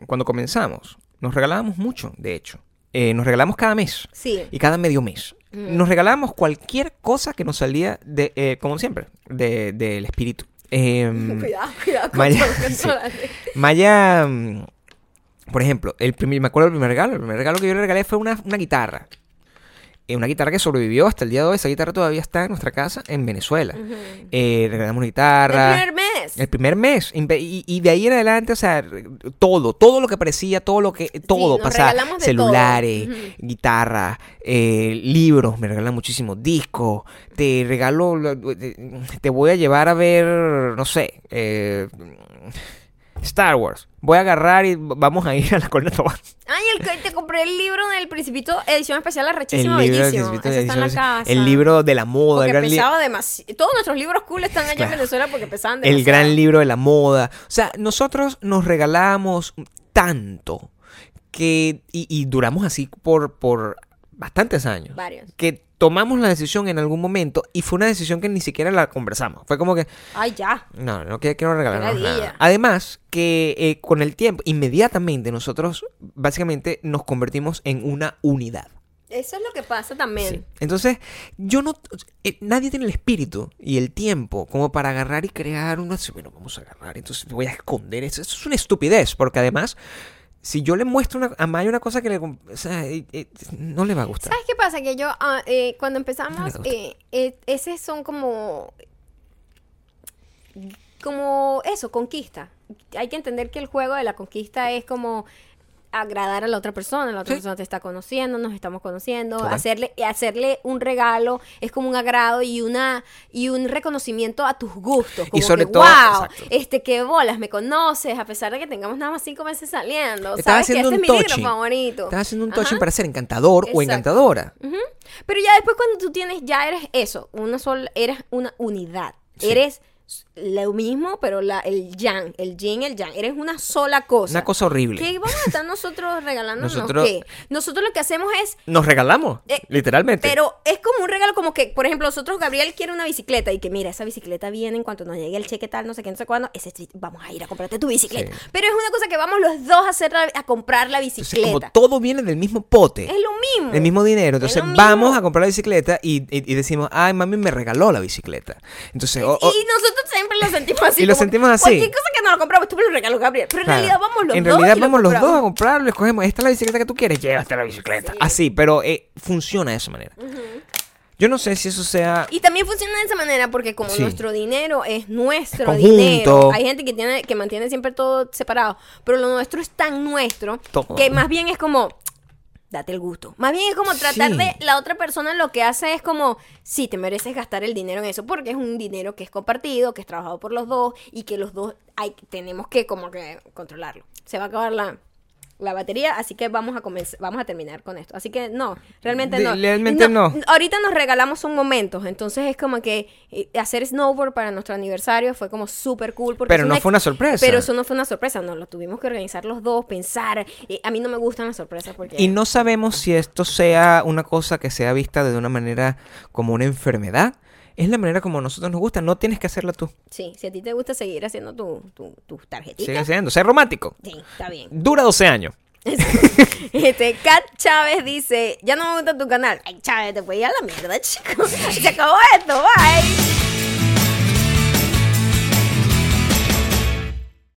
B: cuando comenzamos, nos regalábamos mucho, de hecho. Eh, nos regalamos cada mes
A: Sí.
B: y cada medio mes. Nos regalábamos cualquier cosa que nos salía, de, eh, como siempre, de- del espíritu. Em, [LAUGHS]
A: Cuidado, cuidado con
B: Maya- [LAUGHS] sí. Maya, mm, por ejemplo, el primer, me acuerdo del primer regalo. El primer regalo que yo le regalé fue una, una guitarra. Eh, una guitarra que sobrevivió hasta el día de hoy. Esa guitarra todavía está en nuestra casa en Venezuela. Eh, regalamos una guitarra.
A: El primer mes.
B: El primer mes. Y, y de ahí en adelante, o sea, todo, todo lo que parecía, todo lo que, todo
A: nos
B: pasaba. Celulares,
A: todo. Ujú.
B: guitarra, eh, libros, me regalan muchísimos discos. Te regalo, lo- te voy a llevar a ver, no sé, eh, Star Wars. Voy a agarrar y vamos a ir a la colina Tobán.
A: Ay, el que te compré el libro del Principito, edición especial,
B: El
A: arrechísimo,
B: libro, del
A: bellísimo.
B: Principito
A: Ese
B: de
A: está en la
B: Ediciones-
A: casa.
B: el libro de la moda,
A: Porque
B: el gran, li-
A: pesaba demasiado. Todos nuestros libros cool están allá en. Venezuela porque pesaban
B: el
A: demasiado.
B: gran libro de la moda. O sea, nosotros nos regalamos tanto que y, y duramos así por, por bastantes años.
A: Varios.
B: Que tomamos la decisión en algún momento y fue una decisión que ni siquiera la conversamos. Fue como que,
A: Ay, ya.
B: no, no quiero, quiero regalarnos nada. Además, que eh, con el tiempo, inmediatamente nosotros básicamente nos convertimos en una unidad.
A: Eso es lo que pasa también.
B: Sí. Entonces, yo no. eh, nadie tiene el espíritu y el tiempo como para agarrar y crear una. Bueno, vamos a agarrar, entonces voy a esconder eso. Eso es una estupidez, porque además, si yo le muestro una- a Maya una cosa que le. O sea, eh, eh, no le va a gustar.
A: ¿Sabes qué pasa? Que yo, ah, eh, cuando
B: No
A: empezamos,
B: gusta.
A: eh, eh, esos son como. Como eso, conquista. Hay que entender que el juego de la conquista es como agradar a la otra persona, la otra
B: Sí.
A: persona te está conociendo, nos estamos conociendo,
B: Total.
A: hacerle hacerle un regalo es como un agrado y una y un reconocimiento a tus gustos, como
B: sobre
A: que,
B: todo-
A: wow,
B: exacto.
A: este qué bolas, me conoces a pesar de que tengamos nada más cinco meses saliendo,
B: Estaba
A: sabes que
B: haciendo
A: este es
B: un
A: mi libro favorito.
B: Estás haciendo un
A: Ajá.
B: touching para ser encantador o encantadora.
A: Pero ya después cuando tú tienes, ya eres eso, una sola, eres una unidad.
B: Sí.
A: Eres lo mismo, pero la, el yang, el yin, el yang. Eres una sola cosa.
B: Una cosa horrible.
A: ¿Qué vamos a estar nosotros [LAUGHS] regalándonos?
B: Nosotros-
A: ¿Qué? Nosotros lo que hacemos es
B: Nos regalamos,
A: Eh,
B: literalmente.
A: pero es como un regalo como que, por ejemplo, nosotros, Gabriel quiere una bicicleta y que mira, esa bicicleta viene en cuanto nos llegue el cheque tal, no sé qué, no sé cuándo, ese, vamos a ir a comprarte tu bicicleta.
B: Sí.
A: Pero es una cosa que vamos los dos a hacer la- a comprar la
B: Entonces,
A: bicicleta.
B: como todo viene del mismo pote.
A: Es lo mismo.
B: El mismo dinero. Entonces
A: mismo.
B: vamos a comprar la bicicleta y, y- y decimos, ay, mami me regaló la bicicleta. Entonces,
A: Y nosotros nosotros siempre lo sentimos así. [LAUGHS]
B: Y lo sentimos así.
A: Cualquier cosa que nos lo compramos, tú me lo regalas, Gabriel. Pero en
B: Claro.
A: realidad vamos los
B: En
A: dos.
B: realidad
A: y lo
B: vamos los dos a comprarlo, escogemos, esta es la bicicleta que tú quieres, llévate la bicicleta. Así, pero eh, funciona de esa manera. Yo no sé si eso sea...
A: Y también funciona de esa manera porque como
B: Sí.
A: nuestro dinero es nuestro
B: Conjunto.
A: dinero, hay gente que tiene que mantiene siempre todo separado, pero lo nuestro es tan nuestro
B: Todo.
A: que más bien es como date el gusto. Más bien es como tratar
B: Sí.
A: de la otra persona lo que hace es como sí te mereces gastar el dinero en eso porque es un dinero que es compartido, que es trabajado por los dos y que los dos hay tenemos que como que controlarlo. Se va a acabar la la batería, así que vamos a comenzar, vamos a terminar con esto. Así que no, realmente no.
B: realmente no.
A: Ahorita nos regalamos un momento, entonces es como que eh, hacer snowboard para nuestro aniversario fue como súper cool. porque
B: Pero no fue una sorpresa.
A: Pero eso no fue una sorpresa, no, lo tuvimos que organizar los dos, pensar. Eh, a mí no me gustan las sorpresas porque...
B: Y no sabemos si esto sea una cosa que sea vista de una manera como una enfermedad. Es la manera como a nosotros nos gusta, no tienes que hacerla tú.
A: Sí, si a ti te gusta seguir haciendo tu, tu, tus
B: Sigue
A: tarjetitas,
B: siendo, ser romántico.
A: sí, está bien.
B: Dura 12 años. [LAUGHS]
A: Este, Kat Chávez dice, ya no me gusta tu canal. Ay, Chávez, te ir a la mierda, [LAUGHS] chico. Se acabó esto, bye.